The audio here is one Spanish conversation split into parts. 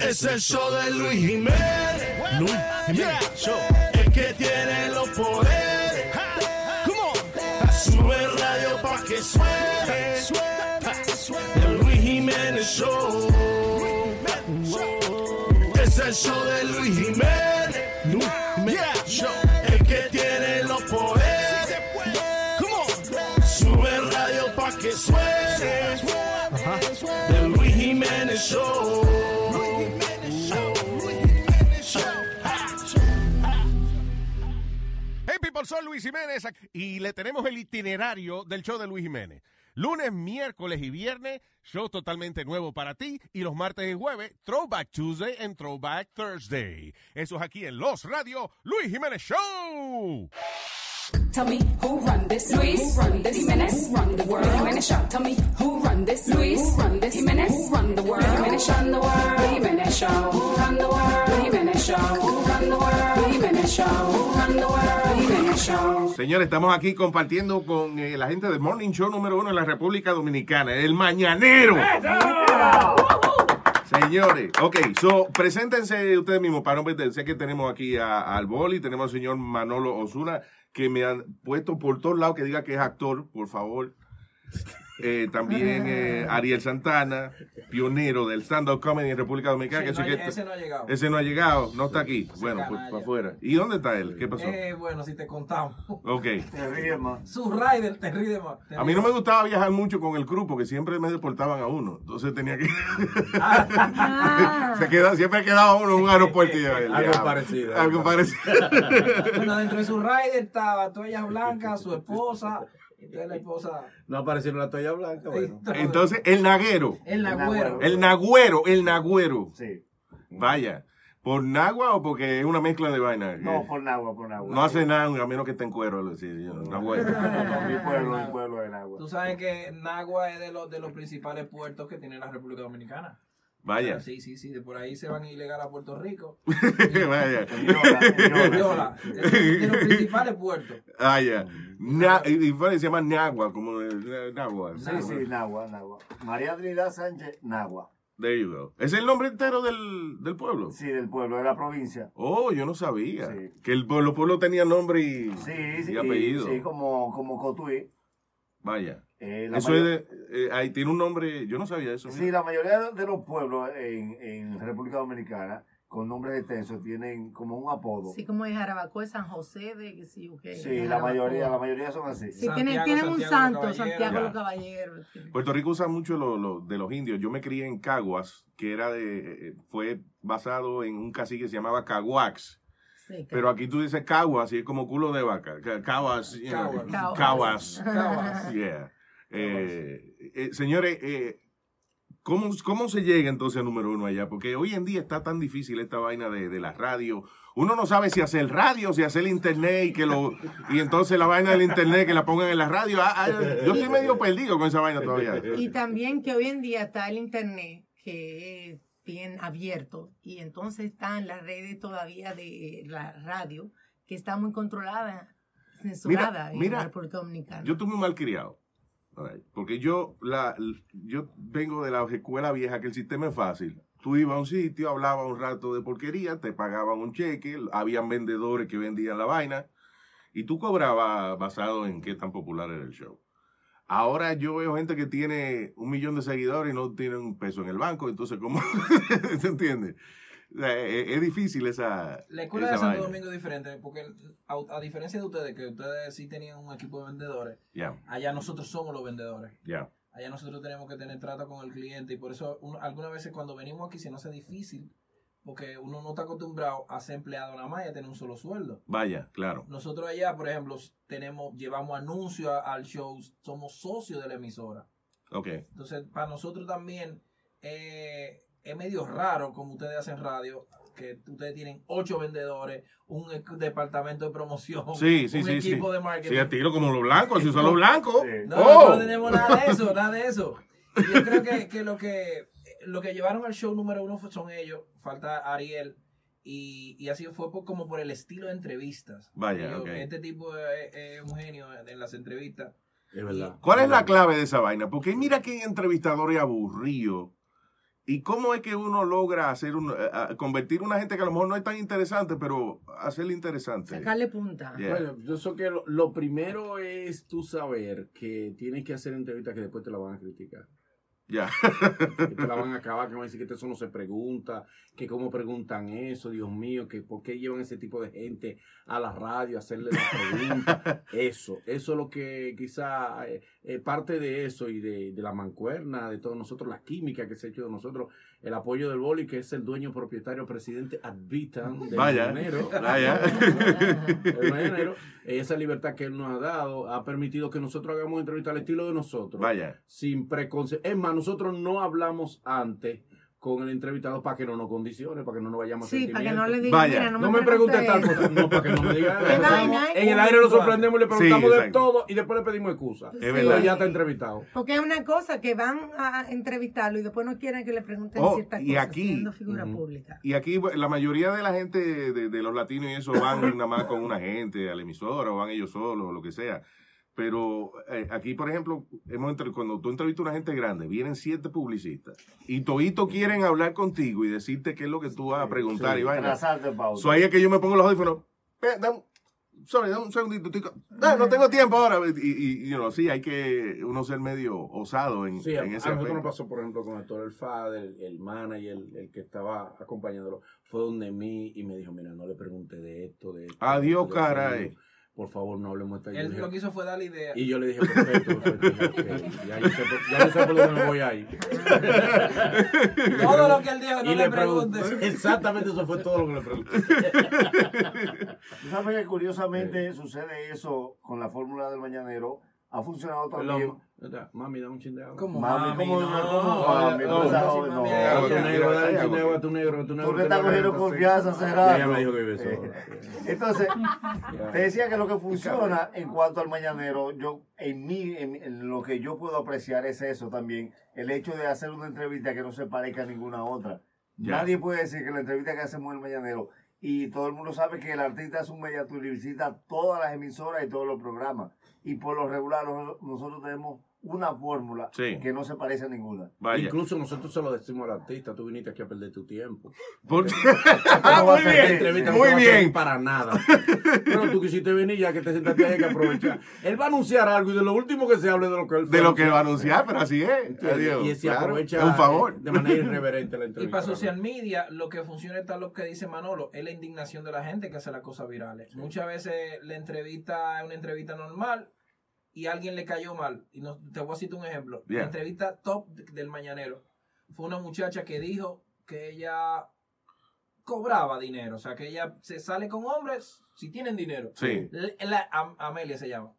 Es el show de Luis Jiménez. Luis Jiménez Show. El que tiene los poderes. Come on. Sube radio pa' que suene. El Luis Jiménez Show. Es el show de Luis Jiménez. Luis Jiménez Show. El que tiene los poderes. Come on. Sube radio pa' que suene. El Luis Jiménez Show. People, soy Luis Jiménez y le tenemos el itinerario del show de Luis Jiménez. Lunes, miércoles y viernes, show totalmente nuevo para ti. Y los martes y jueves, Throwback Tuesday and Throwback Thursday. Eso es aquí en Los Radio, Luis Jiménez Show. Tell me who run this, Luis. Who run this, Jimenez. Who run the world, Jimenez Show. Tell me who run this, Luis. Who run this, Jimenez. Who run the world, Jimenez Show. Run the world, Jimenez Show. Who run the world, Jimenez Show. Who run the world, Jimenez Show. Who run the world, Jimenez Show. Señores, estamos aquí compartiendo con eh, la gente del Morning Show número uno en la República Dominicana, el Mañanero. Señores, ok, so, preséntense ustedes mismos para no perder. Sé que tenemos aquí a, al Boli, tenemos al señor Manolo Osuna, que me han puesto por todos lados que diga que es actor, por favor. Eh, también eh, Ariel Santana, pionero del stand-up comedy en República Dominicana. Sí, que no que- ese no ha llegado. Ese no ha llegado, no está aquí. Bueno, pues para afuera. ¿Y dónde está él? ¿Qué pasó? Eh, bueno, si te contamos. Ok. Te ríes más. Su rider te ríe más. A mí no me gustaba viajar mucho con el crew porque siempre me deportaban a uno. Entonces tenía que. Se queda, siempre quedaba uno en un aeropuerto. y Algo parecido. Algo parecido. Bueno, dentro de su rider estaba toallas blancas, su esposa. Entonces la esposa. No aparecieron la toalla blanca, bueno. Entonces, el naguero. El nagüero. El nagüero, el nagüero. Sí. Vaya. ¿Por nagua o porque es una mezcla de vaina? No, por agua, por agua. No hace nada a menos que esté en cuero. lo decía yo, nagüero. No, mi pueblo, mi pueblo es agua. Tú sabes que Nagua es de los, de los principales puertos que tiene la República Dominicana. Vaya. Sí, sí, sí. De por ahí se van ilegal a Puerto Rico. Vaya. Yola, de, de los principales puertos. Ah, ya. Na- y se llama Nagua, como eh, Nagua. Sí, sí, Nagua, Nagua. María Trinidad Sánchez, Nagua. There you go. ¿Es el nombre entero del, del pueblo? Sí, del pueblo, de la provincia. Oh, yo no sabía. Sí. Que el pueblo, pueblo tenía nombre y, Sí, sí. y apellido. Sí, como, como Cotuí. Vaya. Eh, Eso mayor- es de, eh, ahí tiene un nombre, yo no sabía eso. Sí, la mayoría de los pueblos en, en República Dominicana con nombres extensos tienen como un apodo. Sí, como de Jarabacoa, San José, de que sí, ok. Sí, la mayoría, la mayoría son así. Sí, Santiago, tienen, tienen un santo, los. Santiago los Caballeros. Puerto Rico usa mucho lo, lo- de los indios. Yo me crié en Caguas, que era de, eh, fue basado en un cacique que se llamaba Caguax. Sí, Pero aquí tú dices Caguas y es como culo de vaca. Ca- Caguas. you know, Caguas. Caguas. Caguas. Yeah. Eh, eh, señores, eh, ¿cómo, ¿cómo se llega entonces a número uno allá? Porque hoy en día está tan difícil esta vaina de, de la radio. Uno no sabe si hacer radio, si hacer internet y que lo y entonces la vaina del internet que la pongan en la radio. Ah, ah, yo estoy medio perdido con esa vaina todavía. Y también que hoy en día está el internet, que es bien abierto, y entonces están las redes todavía de la radio, que está muy controlada, censurada en mira, la República Dominicana. Yo estuve mal criado. Porque yo, la, yo vengo de la escuela vieja que el sistema es fácil. Tú ibas a un sitio, hablabas un rato de porquería, te pagaban un cheque, habían vendedores que vendían la vaina y tú cobrabas basado en qué tan popular era el show. Ahora yo veo gente que tiene un millón de seguidores y no tiene un peso en el banco, entonces ¿cómo? ¿Se entiende? O sea, es, es difícil esa... La escuela esa de Santo. Domingo es diferente, porque a, a diferencia de ustedes, que ustedes sí tenían un equipo de vendedores, allá nosotros somos los vendedores. Allá nosotros tenemos que tener trato con el cliente y por eso algunas veces cuando venimos aquí se nos hace difícil porque uno no está acostumbrado a ser empleado nada más y a tener un solo sueldo. Vaya, claro. Nosotros allá, por ejemplo, tenemos llevamos anuncios al show, somos socios de la emisora. Ok. Entonces, para nosotros también eh, es medio raro como ustedes hacen radio, que ustedes tienen ocho vendedores, un e- departamento de promoción, Sí, sí, un sí, sí. equipo de marketing. Sí, a tiro como los blancos, si usan los blancos. Sí. No, ¡Oh! no tenemos nada de eso, nada de eso. Y yo creo que, que lo que lo que llevaron al show número uno son ellos, falta Ariel, y, y así fue por- como por el estilo de entrevistas. Vaya, Yo-. Este tipo es, es un genio en las entrevistas. Es verdad. ¿Cuál es la clave de esa vaina? Porque mira que hay entrevistadores aburridos ¿Y cómo es que uno logra hacer un, eh, a- convertir una gente que a lo mejor no es tan interesante, pero hacerle interesante? Sacarle punta. Yeah. Bueno, yo sé que lo, lo primero es tú saber que tienes que hacer entrevistas que después te la van a criticar. Ya. Que te la van a acabar, que van a decir que eso no se pregunta, que cómo preguntan eso, Dios mío, que por qué llevan ese tipo de gente a la radio a hacerle la pregunta. Eso, eso es lo que quizá eh, parte de eso y de, de la mancuerna, de todos nosotros, la química que se ha hecho de nosotros, el apoyo del boli, que es el dueño propietario presidente Advitan del Vaya. Mañanero. Vaya. El Mañanero, esa libertad que él nos ha dado ha permitido que nosotros hagamos entrevistas al estilo de nosotros Vaya. sin preconcepción. Es más, nosotros no hablamos antes con el entrevistado para que no nos condicione, para que no nos vayamos a Sí, para que no le digan, Vaya, mira, no, No me preguntes tal cosa, no, para que no me digan. Qué vaina, ¿eh? En el aire lo sorprendemos y le preguntamos Sí, de todo y después le pedimos excusa. Es verdad. Pero ya está entrevistado. Porque es una cosa que van a entrevistarlo y después no quieren que le pregunten Oh, ciertas y cosas aquí- siendo figura Ujú. pública. Y aquí pues, la mayoría de la gente, de, de los latinos y eso, van nada más con una gente a la emisora o van ellos solos o lo que sea. Pero eh, aquí, por ejemplo, hemos entre- cuando tú entrevistas a una gente grande, vienen siete publicistas y toditos quieren hablar contigo y decirte qué es lo que tú vas a preguntar Sí, y vaina. So, ahí es que yo me pongo los audífonos. Eh, dame- sorry, dame un segundito. tico. No tengo tiempo ahora. Y, y, you know, sí, hay que uno ser medio osado en, Sí, a, en a ese nosotros nos pasó, por ejemplo, con Héctor El Fader, el, el manager, el, el que estaba acompañándolo, fue donde mí y me dijo, mira, no le pregunte de esto, de esto. Adiós, de esto, de aquello. Por favor, no hablemos de esta Él lo que hizo fue darle idea. Y yo le dije, perfecto, perfecto. dije, ok, ya, yo sé, por- ya yo sé por dónde me voy ahí. Todo lo que él dijo, no y le pregunté. pregunte. Exactamente eso fue todo lo que le pregunté. Tú sabes que curiosamente sucede eso con la fórmula del mañanero. Ha funcionado también. Mami, dame un chin de agua. Como Mami, mami, ¿cómo- no. cómo mami? No, no, no. tu negro, dale un chin de agua, tu negro, tu negro. Estás lo cogiendo confianza rato. ella me dijo que vive sola. Entonces, te decía que lo que funciona en cuanto al mañanero, yo en mí, en, en lo que yo puedo apreciar es eso también, el hecho de hacer una entrevista que no se parezca a ninguna otra. Ya. Nadie puede decir que la entrevista que hacemos en el mañanero y todo el mundo sabe que el artista es un mediatur y visita todas las emisoras y todos los programas. Y por lo regular nosotros tenemos una fórmula Sí. que no se parece a ninguna. Vaya. Incluso nosotros se lo decimos al artista, tú viniste aquí a perder tu tiempo. Porque- Ah, muy bien, entrevista no muy servir bien. para nada. Pero tú quisiste venir ya que te sentaste ahí hay que aprovechar. Él va a anunciar algo y de lo último que se hable de lo que él De lo que va a anunciar, pero así es. Adiós. Y se Claro, aprovecha un favor. de manera irreverente la Y entrevista. para social media, lo que funciona está lo que dice Manolo, es la indignación de la gente que hace las cosas virales. Muchas veces la entrevista es una entrevista normal y a alguien le cayó mal. Y no, te voy a citar un ejemplo. Yeah. La entrevista top de- del Mañanero fue una muchacha que dijo que ella cobraba dinero. O sea, que ella se sale con hombres si tienen dinero. Sí. La- la- Am- Amelia se llama.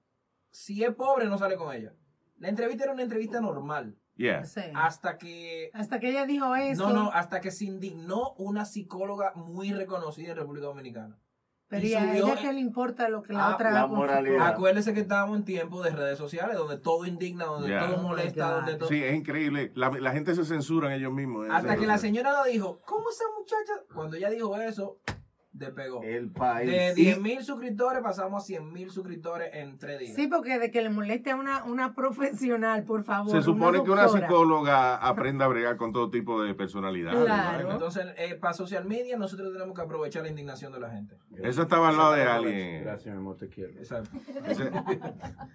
Si es pobre, no sale con ella. La entrevista era una entrevista normal. Yeah. Sí. Hasta que Hasta que ella dijo eso. no, no, hasta que se indignó una psicóloga muy reconocida en República Dominicana. Pero y a ella en- que le importa lo que la Ah, otra la moralidad. Acuérdese que estábamos en tiempos de redes sociales donde todo indigna, donde todo molesta, donde todo... Sí, es increíble. La, la gente se censuran ellos mismos. Hasta que la señora lo dijo, ¿cómo esa muchacha? Cuando ella dijo eso, despegó. El país. De 10 mil suscriptores pasamos a 100 mil suscriptores en tres días. Sí, porque de que le moleste a una, una profesional, por favor. Se supone que una psicóloga aprenda a bregar con todo tipo de personalidades. Claro. ¿no? Entonces, eh, para social media, nosotros tenemos que aprovechar la indignación de la gente. Esa estaba al lado de alguien. Gracias, mi amor, te quiero. Exacto. Ese-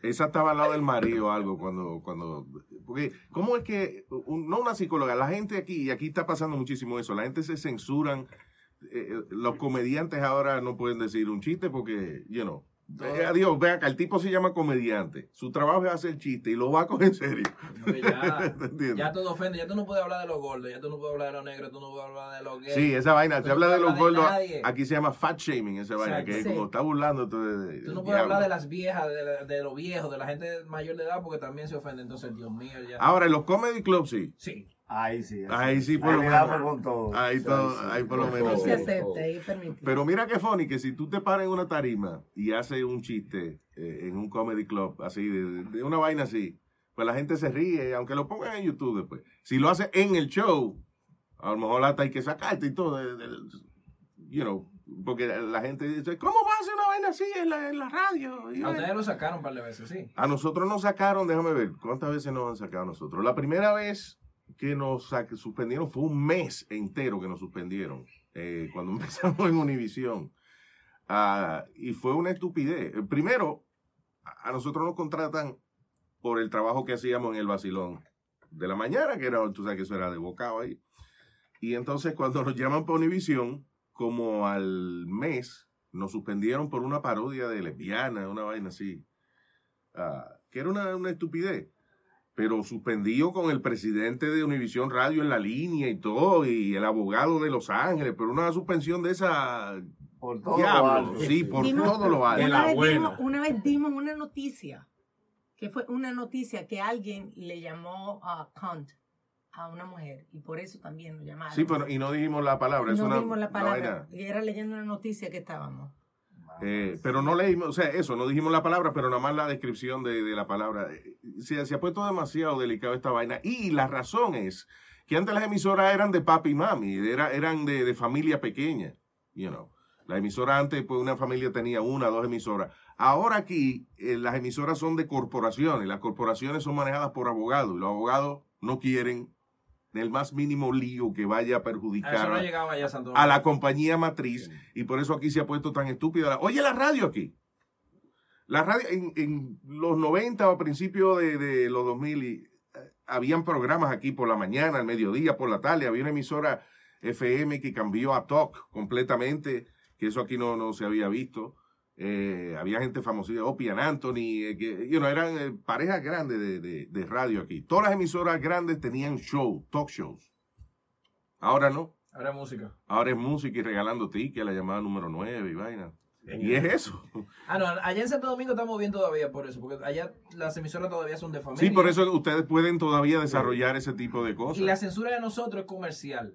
esa estaba al lado del marido o algo cuando, cuando, porque, ¿cómo es que, un- no una psicóloga, la gente aquí, y aquí está pasando muchísimo eso, la gente se censuran, eh, eh, los comediantes ahora no pueden decir un chiste porque, you know, eh, adiós, vean que el tipo se llama comediante, su trabajo es hacer chiste y lo va a coger en serio. Ya, ya todo ofende, ya tú no puedes hablar de los gordos, ya tú no puedes hablar de los negros, tú no puedes hablar de los gays. Sí, esa vaina, Tú se no habla de los de gordos, nadie. aquí se llama fat shaming, esa vaina, Exacto. que Sí. como está burlando de, de- Tú no puedes hablar de las viejas, de, de los viejos, de la gente mayor de edad, porque también se ofende. Entonces, Dios mío, ya. Ahora, en los comedy clubs sí, Sí. Ahí sí. Ahí sí, por Ahí lo menos. con todo. ahí, todo, sí. ahí por lo menos. Se acepta, ahí permite. Pero mira qué funny que si tú te paras en una tarima y haces un chiste eh, en un comedy club, así, de, de una vaina así, pues la gente se ríe, aunque lo pongan en YouTube después. Si lo haces en el show, a lo mejor hasta hay que sacarte y todo, de- de- you know, porque la gente dice, ¿cómo vas a hacer una vaina así en la, en la radio? Y A ustedes lo sacaron un par de veces, sí. A nosotros nos sacaron, déjame ver, ¿cuántas veces nos han sacado a nosotros? La primera vez que nos suspendieron, fue un mes entero que nos suspendieron eh, cuando empezamos en Univisión. Ah, y fue una estupidez. Primero, a nosotros nos contratan por el trabajo que hacíamos en el vacilón de la mañana, que era, tú sabes que eso era de bocado ahí. Y entonces cuando nos llaman para Univisión, como al mes, nos suspendieron por una parodia de lesbiana, una vaina así. Ah, que era una, una estupidez. Pero suspendido con el presidente de Univisión Radio en la línea y todo, y el abogado de Los Ángeles, pero una suspensión de esa Por todo lo diablo, alto. sí, por Dimos- todo lo alto. Una vez, dimos, una vez dimos una noticia, que fue una noticia que alguien le llamó a cunt a una mujer y por eso también lo llamaron. Sí, pero y no dijimos la palabra, es no una, dimos la palabra, y era leyendo una noticia que estábamos. Eh, pero no leímos, o sea, eso, no dijimos la palabra, pero nada más la descripción de, de la palabra. Eh, Se, se ha puesto demasiado delicado esta vaina. Y la razón es que antes las emisoras eran de papi y mami, era, eran de, de familia pequeña, you know. La emisora antes, pues una familia tenía una, dos emisoras. Ahora aquí, eh, las emisoras son de corporaciones, las corporaciones son manejadas por abogados, y los abogados no quieren el más mínimo lío que vaya a perjudicar no a- la compañía matriz y por eso aquí se ha puesto tan estúpida. la- Oye, la radio aquí. La radio en, en los 90 o a principios de, de los 2000 y, eh, habían programas aquí por la mañana, al mediodía, por la tarde. Había una emisora FM que cambió a Talk completamente, que eso aquí no, no se había visto. Eh, había gente famosita, Opie and Anthony, eh, que you know, eran eh, parejas grandes de, de- de radio aquí. Todas las emisoras grandes tenían show, talk shows. Ahora no. Ahora es música. Ahora es música y regalando tickets, la llamada número 9 y vaina. Y es eso. Ah, no, allá en Santo Domingo estamos bien todavía por eso, porque allá las emisoras todavía son de familia. Sí, por eso ustedes pueden todavía desarrollar ese tipo de Y cosas. la censura de nosotros es comercial.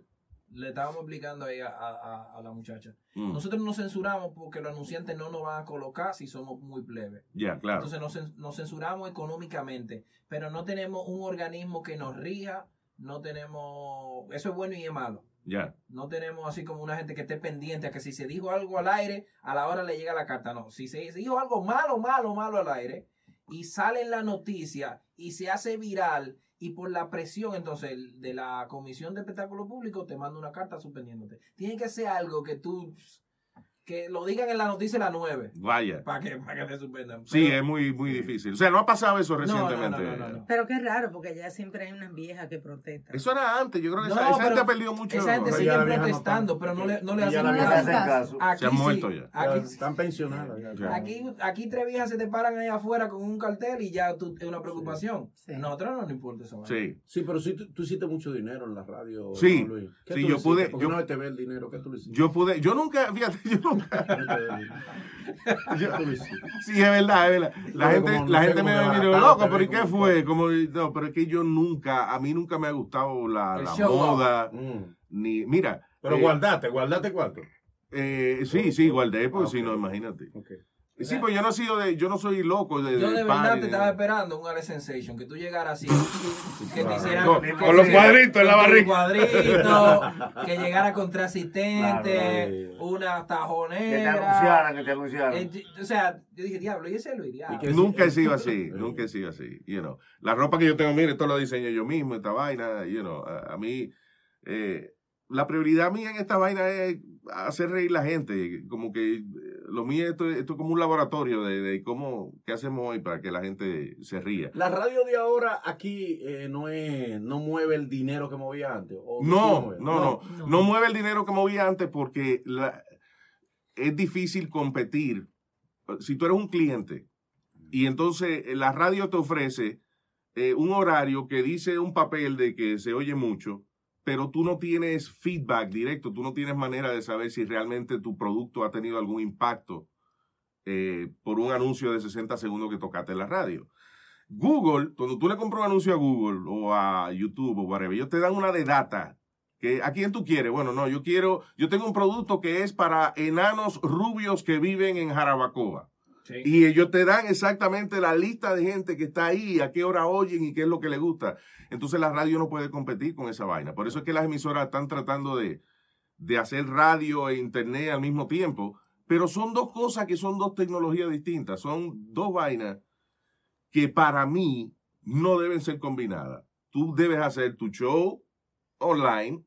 Le estábamos explicando ahí a, a- la muchacha. Mm, Nosotros nos censuramos porque los anunciantes no nos van a colocar si somos muy plebe. Ya, claro. Entonces nos censuramos económicamente, pero no tenemos un organismo que nos rija, no tenemos... Eso es bueno y es malo. Ya. No tenemos así como una gente que esté pendiente a que si se dijo algo al aire, a la hora le llega la carta. No, si se dijo algo malo, malo, malo al aire y sale en la noticia y se hace viral y por la presión entonces de la Comisión de Espectáculo Público te manda una carta suspendiéndote. Tiene que ser algo que tú, que lo digan en la noticia a las 9 Vaya. para que, para que te suspendan. Sí, Pero- es muy, muy difícil. O sea, no ha pasado eso No, no, no, recientemente. no, no, no. Pero qué raro, porque allá siempre hay unas viejas que protestan. Eso era antes. Yo creo que No, esa, esa gente ha perdido mucho. Esa gente sigue ya vieja protestando, pero no le, no le Ya hacen vieja caso. Aquí Se han sí, muerto ya. Aquí, Están pensionados. ya. Ya. Aquí, aquí tres viejas se te paran ahí afuera con un cartel y ya tú, es una preocupación. Sí. A nosotros no nos importa eso. Sí. Sí, pero sí, tú, tú hiciste mucho dinero en la radio. Sí. ¿no, Luis? ¿Qué Sí, tú yo pude- yo- no te ve el dinero. ¿Qué tú le hiciste? Yo pude, yo nunca, fíjate, yo nunca. Sí, es verdad, es verdad. La gente, no la gente me baratado, loco, pero ¿y qué como fue? Como, no, pero es que yo nunca, a mí nunca me ha gustado la, la moda, Mm. ni, mira. Pero eh, guardate, guardate cuánto. eh, sí, sí, guardé, porque Ah, si no, imagínate. Ok. Sí, pues yo no sido de, yo no soy loco de, Yo de verdad party, te de- estaba esperando un Ale Sensation, que tú llegaras así, que te hicieran Con- que con los cuadritos en la con barriga. cuadritos, que llegara contra asistente, Claro. una Que te tajonera. anunciaran, que te anunciaran. Eh, o sea, yo dije, diablo, ¿y ese Luis? Diablo. ¿Y qué? Nunca he sido así, nunca he sido así, you know. La ropa que yo tengo, mire, esto lo diseño yo mismo, esta vaina, you know, a, a mí, eh, la prioridad mía en esta vaina es hacer reír la gente, como que eh, lo mío esto, esto es como un laboratorio de, de cómo, qué hacemos hoy para que la gente se ría. La radio de ahora aquí eh, no es, no mueve el dinero que movía antes. ¿o sí lo No, no, no, No. no mueve el dinero que movía antes porque la- es difícil competir. Si tú eres un cliente y entonces eh, la radio te ofrece eh, un horario que dice un papel de que se oye mucho, pero tú no tienes feedback directo, tú no tienes manera de saber si realmente tu producto ha tenido algún impacto eh, por un anuncio de 60 segundos que tocaste en la radio. Google, cuando tú le compras un anuncio a Google o a YouTube o whatever, ellos te dan una de data. Que, ¿A quién tú quieres? Bueno, no, yo quiero, yo tengo un producto que es para enanos rubios que viven en Jarabacoa. Y ellos te dan exactamente la lista de gente que está ahí, a qué hora oyen y qué es lo que les gusta. Entonces la radio no puede competir con esa vaina. Por eso es que las emisoras están tratando de, de hacer radio e internet al mismo tiempo. Pero son dos cosas que son dos tecnologías distintas. Son dos vainas que para mí no deben ser combinadas. tú debes hacer tu show online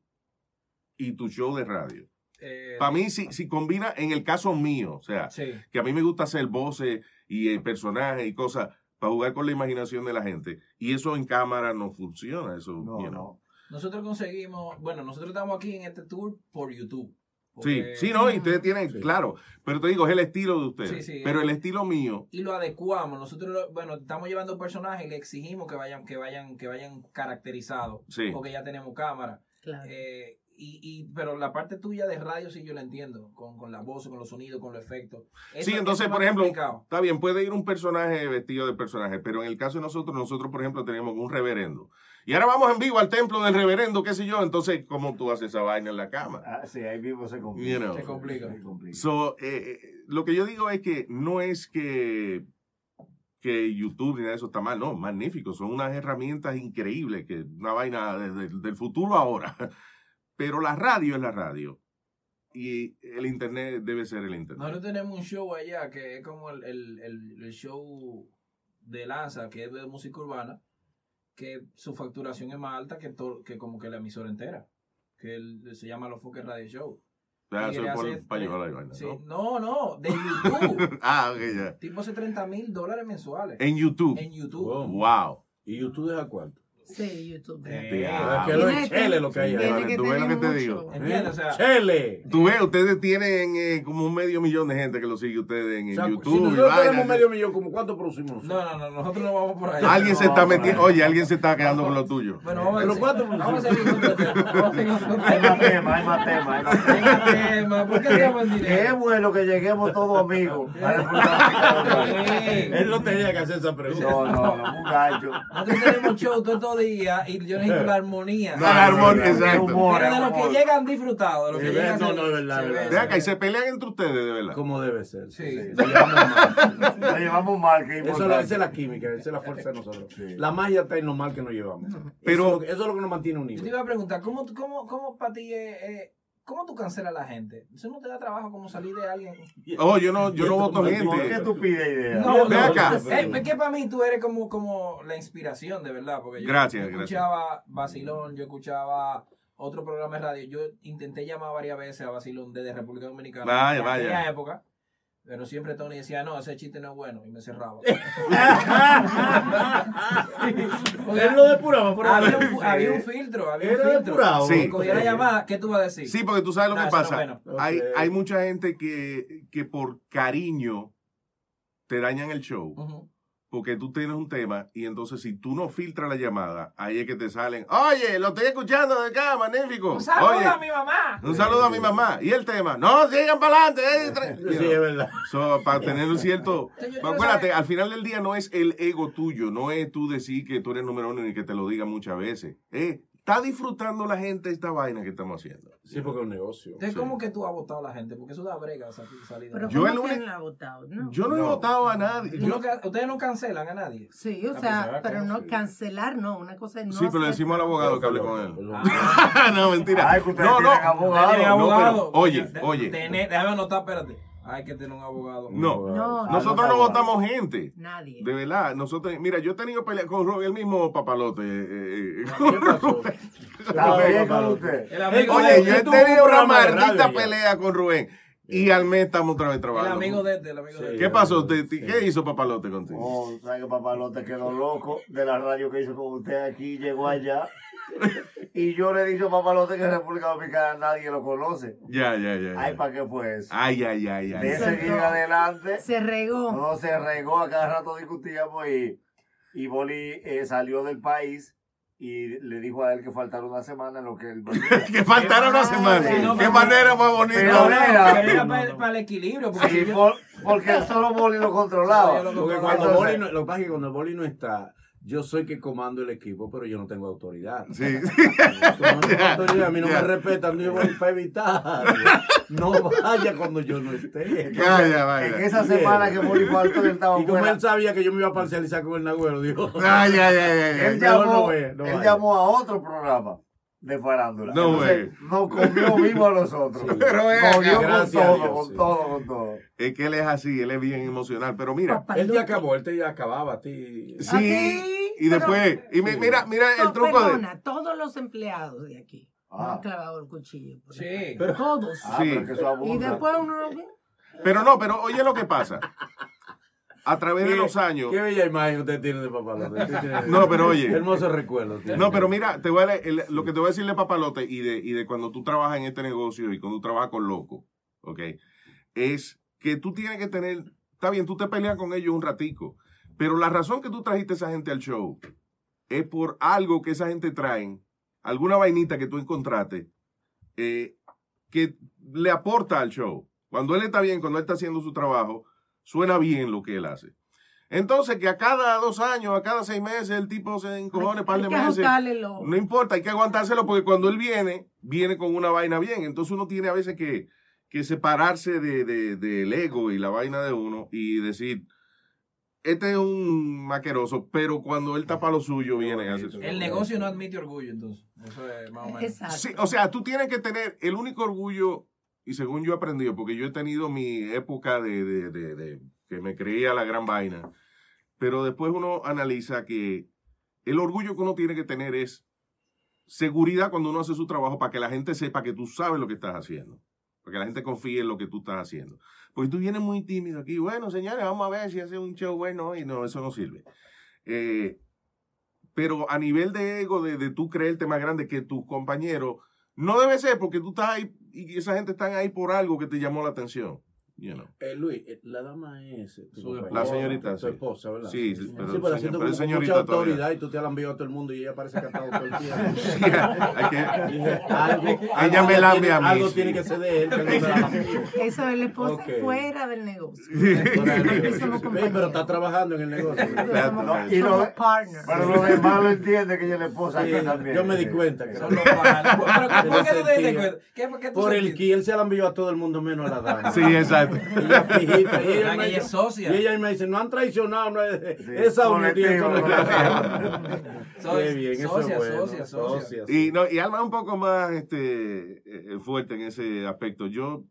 y tu show de radio. Eh, Para mí, si, si combina, en el caso mío, o sea, Sí. que a mí me gusta hacer voces y eh, personajes y cosas para jugar con la imaginación de la gente. Y eso en cámara no funciona. Eso, No, you know. no. Nosotros conseguimos, bueno, nosotros estamos aquí en este tour por YouTube. Sí, Porque- sí, no, y ustedes tienen, Sí. claro, pero te digo, es el estilo de ustedes. Sí, sí. pero el estilo mío, y lo adecuamos. Nosotros, lo- bueno, estamos llevando personajes y le exigimos que vayan, que vayan, que vayan caracterizados. Sí. Porque ya tenemos cámara. Claro. Eh, y, y, pero la parte tuya de radio sí yo la entiendo. Con, con la voz, con los sonidos, con los efectos. Eso- sí, entonces, por ejemplo, complicado. está bien, puede ir un personaje vestido de personaje, pero en el caso de nosotros, nosotros, por ejemplo, tenemos un reverendo. Y ahora vamos en vivo al templo del reverendo, qué sé yo, entonces, ¿cómo tú haces esa vaina en la cámara? Ah, sí, ahí mismo se complica. You know. Se complica. Se complica. So, eh, eh, lo que yo digo es que no es que, que YouTube ni nada de eso está mal, no, magnífico, son unas herramientas increíbles, que una vaina de- de- del futuro ahora. Pero la radio es la radio. Y el internet debe ser el internet. Nosotros tenemos un show allá que es como el, el, el, el show de Lanza, que es de música urbana, que su facturación es más alta que, to- que como que la emisora entera. Que él- se llama Los Foques Radio Show. Ah, eso es por vaina, sí, ¿no? no, no, de YouTube. ah, ok, ya. tipo hace 30 mil dólares mensuales. En YouTube. En YouTube. Wow. Wow. ¿Y YouTube deja cuánto? Sí, YouTube. Eh, Ah, es que lo Tiene es chele lo que hay ahí. Tú ves lo que te digo. mucho. ¿Entiendes? O sea, ¡Chele! Tú ves, ustedes tienen eh, como un medio millón de gente que lo sigue ustedes en, O sea, YouTube. si nosotros tenemos medio millón, ¿como cuánto producimos nosotros? no, no, no, nosotros no vamos por ahí. Alguien se No, está metiendo, oye, alguien se está quedando con lo tuyo. Bueno, vamos a Pero ver. ¿cuánto Vamos a seguir con tema. Hay más tema. temas, hay más temas, hay más tema. ¿Por qué en Qué dinero? bueno que lleguemos todos amigos. Él no tenía que hacer esa pregunta. No, no, no, un gallo. Nosotros tenemos show todo días y yo necesito la armonía. No, la armonía, exacto. humor, Pero de los que llegan disfrutados, de los que Sí, llegan no, se- no, es verdad, verdad. Ve acá, y se pelean entre ustedes, de verdad. Como debe ser. Sí. Se llevamos mal. Nos llevamos mal, que Eso es, la, importante. esa es la química, esa es la fuerza de nosotros. Sí. La magia está en lo mal que nos llevamos. Pero- eso, es lo que- eso es lo que nos mantiene Yo te unidos. iba a preguntar, ¿cómo, cómo, cómo para ti es, eh, cómo tú cancelas a la gente? ¿Eso no te da trabajo como salir de alguien? Oh, yo no, yo no voto ¿Por qué gente. tú pides idea? No, Ve no, acá. Es, que para mí tú eres como, como la inspiración, de verdad. Porque yo, Gracias, yo escuchaba Basilón, yo escuchaba otro programa de radio. Yo intenté llamar varias veces a Basilón desde República Dominicana. Vaya, en vaya. aquella época. Pero siempre Tony decía, no, ese chiste no es bueno. Y me cerraba. Él lo depuraba por había, un, había un filtro, había un Era filtro. depurado. Sí. Cogía la llamada, ¿qué tú vas a decir? Sí, porque tú sabes lo No, que no pasa. bueno. Hay, hay mucha gente que, que por cariño te dañan el show. Ujú. Porque tú tienes un tema y entonces si tú no filtras la llamada, ahí es que te salen. Oye, lo estoy escuchando de acá, magnífico. Un saludo Oye, a mi mamá. un saludo a mi mamá. Y el tema, no, sigan para adelante. Sí, es verdad. para tener un cierto... Pero acuérdate, saber- al final del día no es el ego tuyo, no es tú decir que tú eres número uno ni que te lo digan muchas veces. Eh, está disfrutando la gente esta vaina que estamos haciendo. Sí, porque es un negocio. Entonces, Sí. ¿cómo que tú has votado a la gente? Porque eso da brega sal- salir de Pero. Yo ¿cómo el que único- él la ha votado? No. Yo no, he No. votado a nadie. Yo- no ustedes no cancelan a nadie. Sí, o sea, pero no sí. cancelar, no. Una cosa es no sí, pero le decimos al abogado que hable con él. Ah. no, mentira. Ay, no, no. abogado. No, pero, oye, oye. déjame anotar, espérate. Hay que tener un abogado. No. No, Nosotros no votamos gente. Nadie. De verdad, nosotros, mira, yo he tenido pelea con Rubén, el mismo papalote. eh, eh, ¿Qué pasó? Usted. El amigo, Oye, de, yo he tenido una de maldita pelea con Rubén. Y al mes estamos otra vez el trabajando. amigo de este, el amigo de Sí. este. ¿Qué pasó? ¿Te- te- ¿Qué hizo papalote contigo? Oh, ¿sabe que Papalote quedó loco de la radio que hizo con usted aquí? Llegó allá. Y yo le he dicho a Papalote que en República Dominicana nadie lo conoce. Ya, ya, ya. ya. Ay, ¿para qué fue eso? Ay, ay, ay, De ay. ese Soltó. día en adelante, Se regó. no se regó, a cada rato discutíamos y, y Boli eh, salió del país y le dijo a él que faltara una semana en lo que él... que faltara una semana. Sí, no, Qué manera más bonita. Pero era- pero era para, el equilibrio. Porque Sí, si yo- por- porque solo Boli lo controlaba. Porque cuando Entonces- Boli no, lo que pasa es que cuando Boli no está, yo soy que comando el equipo, pero yo no tengo autoridad. Sí. No tengo autoridad, a mí no Ya. me respetan, yo voy para evitar. No vaya cuando yo no esté. Calla, vaya. En esa semana que Boli faltó, él estaba Y como fuera. él sabía que yo me iba a parcializar con el Nagüero, dijo. Ay, ay, ay, ay, Él ay. ya llamó, no ve, no él vaya. llamó a otro programa de farándula. No, Entonces, nos comió vivo a nosotros. Pero Nos dio acá, con todo, con sí. todo, con todo. Es que él es así, él es bien emocional. Pero mira, Papá Él te acabó, él te acababa a ti. sí, ¿Ah, sí? y Pero- después, y mi- Sí. mira, mira el No, truco de... todos los empleados de aquí me Ah. han clavado el cuchillo. por Sí. Pero- todos. Ah, Sí. pero que eso y después uno lo ve. Pero no, pero oye lo que pasa. A través de los años... Qué bella imagen usted tiene de papalote. Tiene- No, pero oye. Hermoso recuerdo. tiene. No, pero mira, te voy a leer- el- lo que te voy a decir de papalote y de, y de cuando tú trabajas en este negocio y cuando tú trabajas con loco, ¿ok? Es que tú tienes que tener, está bien, tú te peleas con ellos un ratico, pero la razón que tú trajiste a esa gente al show es por algo que esa gente traen, alguna vainita que tú encontraste, eh, que le aporta al show. Cuando él está bien, cuando él está haciendo su trabajo, suena bien lo que él hace. Entonces, que a cada dos años, a cada seis meses, el tipo se encojone un par Hay de que meses. No importa, hay que aguantárselo porque cuando él viene, viene con una vaina bien. Entonces uno tiene a veces que, que separarse de, de- del ego y la vaina de uno y decir, este es un maqueroso, pero cuando él tapa lo suyo, viene y hace su El negocio no admite orgullo, entonces. Eso es más o menos. Exacto. Sí, o sea, tú tienes que tener el único orgullo, y según yo he aprendido, porque yo he tenido mi época de, de- de- que me creía la gran vaina, pero después uno analiza que el orgullo que uno tiene que tener es seguridad cuando uno hace su trabajo para que la gente sepa que tú sabes lo que estás haciendo, para que la gente confíe en lo que tú estás haciendo. Porque tú vienes muy tímido aquí, bueno, señores, vamos a ver si hace un show bueno y no, eso no sirve. Eh, pero a nivel de ego, de, de tú creerte más grande que tus compañeros, no debe ser porque tú estás ahí y esa gente está ahí por algo que te llamó la atención. You know. Eh, Luis, eh, la dama es eh, tu La señorita, Tu esposa, ¿verdad? Sí, sí, pero sí, pero señor- pero es señorita mucha todavía. autoridad y tú te la enviado a todo el mundo y ella parece que ha estado todo el tiempo. Sí, hay que- algo, Ella algo me la tiene- envía a mí, Algo sí. tiene que ser de él. que. Eso es la esposa Ok. fuera del negocio. Pero está trabajando en el negocio. Y no- partners. Pero los demás lo entienden que ella es la esposa aquí también. yo me di cuenta que Son los. Pero, ¿Por qué tú te diste cuenta? ¿Qué, qué tú por el que él se la envió a todo el mundo menos a la dama. Sí, exacto. Ella fijita, y ella me es socia. Y ella me dice, no han traicionado, no es, Sí, esa unión tiene colectivo, Socia, Qué bien, eso socia, es bueno. socia, socia. Socia, Y, no, y Alma es un poco más este, eh, fuerte en ese aspecto. Yo,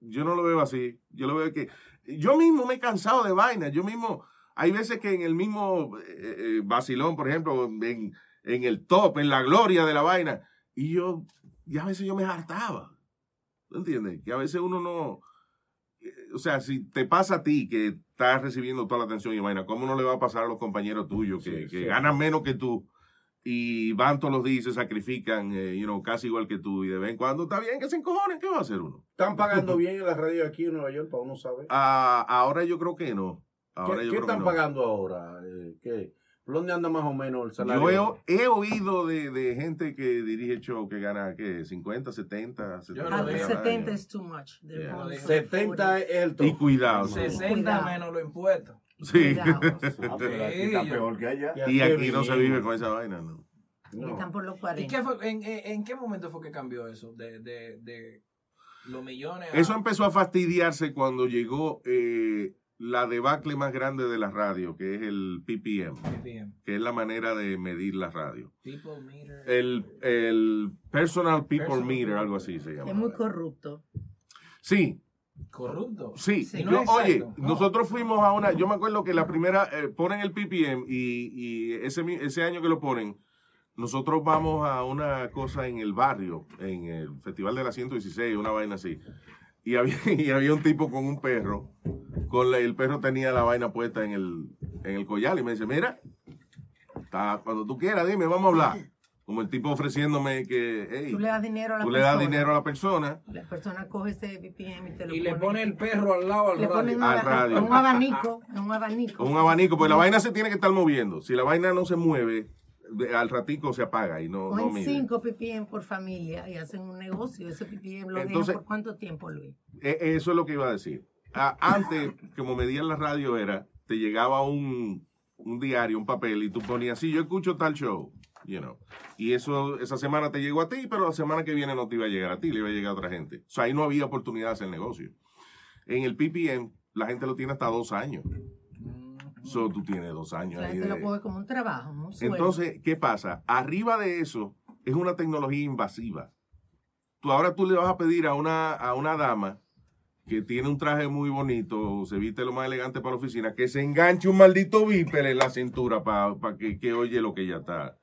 yo no lo veo así. Yo lo veo que. Yo mismo me he cansado de vainas. Yo mismo. Hay veces que en el mismo eh, eh, vacilón, por ejemplo, en, en el top, en la gloria de la vaina, y yo. Y a veces yo me hartaba. ¿Tú entiendes? Que a veces uno no. O sea, si te pasa a ti que estás recibiendo toda la atención y vaina, ¿cómo no le va a pasar a los compañeros tuyos que, Sí, que sí. ganan menos que tú? y van todos los días y se sacrifican, eh, you know, casi igual que tú, y de vez en cuando está bien que se encojonen, ¿qué va a hacer uno? Están pagando bien en la radio aquí en Nueva York para uno saber. Ah, ahora yo creo que no. Ahora ¿Qué, yo qué creo que están no. pagando ahora? Eh, ¿qué? ¿Por dónde anda más o menos el salario? Yo he, he oído de, de gente que dirige show que gana, ¿qué? 50, 70, 70 no Ah, digo. al 70 año. es too much. Yeah. going for 70 es el top. Y cuidado. ¿no? 60 Cuidado. menos los impuestos. Sí. Ah, pero aquí está yo- peor que allá. Y aquí no se vive con esa vaina, ¿no? No. Están por los ¿Y 40. qué fue, en, en, en qué momento fue que cambió eso? De, de, de los millones a... Eso empezó a fastidiarse cuando llegó eh, la debacle más grande de la radio, que es el PPM, que es la manera de medir la radio. People meter. El, el Personal People Personal Meter, People. algo así se llama. Es muy corrupto. Sí, Corrupto. sí. Sí. Yo- No es oye. No. nosotros fuimos a una, yo me acuerdo que la primera, eh, ponen el PPM y, y ese, ese año que lo ponen, nosotros vamos a una cosa en el barrio, en el Festival de la 116, una vaina así. Y había, y había un tipo con un perro, con la- el perro tenía la vaina puesta en el, en el collar y me dice, mira, está, cuando tú quieras, dime, vamos a hablar. Como el tipo ofreciéndome que, hey, Tú le das dinero a la tú le persona. das dinero a la persona La persona coge ese BPM y te lo Y le pone el perro al lado al le radio. un, Al aba- radio. un abanico, un abanico. un abanico, pues la vaina se tiene que estar moviendo. Si la vaina no se mueve, al ratico se apaga y no, no Cogen mide. 5 ppm por familia y hacen un negocio. Ese ppm lo Entonces- dejan por cuánto tiempo, Luis. E- Eso es lo que iba a decir. Antes, como medían la radio, era, te llegaba un, un diario, un papel, y tú ponías, sí, yo escucho tal show, you know. Y eso, esa semana te llegó a ti, pero la semana que viene no te iba a llegar a ti, le iba a llegar a otra gente. O sea, ahí no había oportunidad de hacer negocio. En el PPM, la gente lo tiene hasta dos años. So, tú tienes dos años ahí lo de- coge como un trabajo, un. Entonces, ¿qué pasa? Arriba de eso, es una tecnología invasiva. Tú ahora tú le vas a pedir a una, a una dama que tiene un traje muy bonito, se viste lo más elegante para la oficina, que se enganche un maldito viper en la cintura para que, que oye lo que ella está,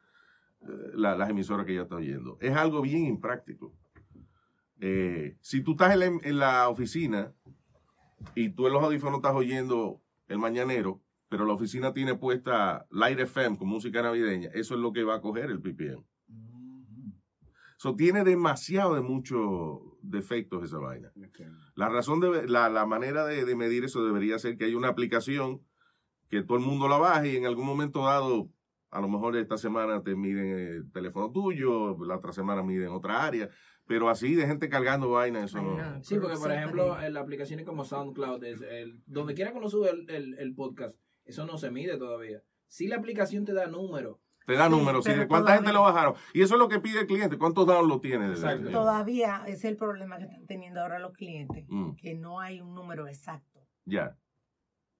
eh, la- las emisoras que ella está oyendo. Es algo bien impráctico. Eh, si tú estás en la, en la oficina y tú en los audífonos estás oyendo el mañanero, pero la oficina tiene puesta Light FM con música navideña, eso es lo que va a coger el PPM. So, tiene demasiado de muchos defectos esa vaina. La razón de la, la manera de, de medir eso debería ser que hay una aplicación que todo el mundo la baje y en algún momento dado, a lo mejor esta semana te miden el teléfono tuyo, la otra semana miden otra área, pero así de gente cargando vaina, eso no. Sí, porque por ejemplo, en las aplicaciones como SoundCloud, es el- donde quiera que uno sube el, el- el podcast, eso no se mide todavía. Si la aplicación te da números, Te da Sí, números, sí, cuánta gente lo bajaron. Y eso es lo que pide el cliente, cuántos downloads tiene. Exacto. Todavía es el problema que están teniendo ahora los clientes, Mm. que no hay un número exacto. Ya.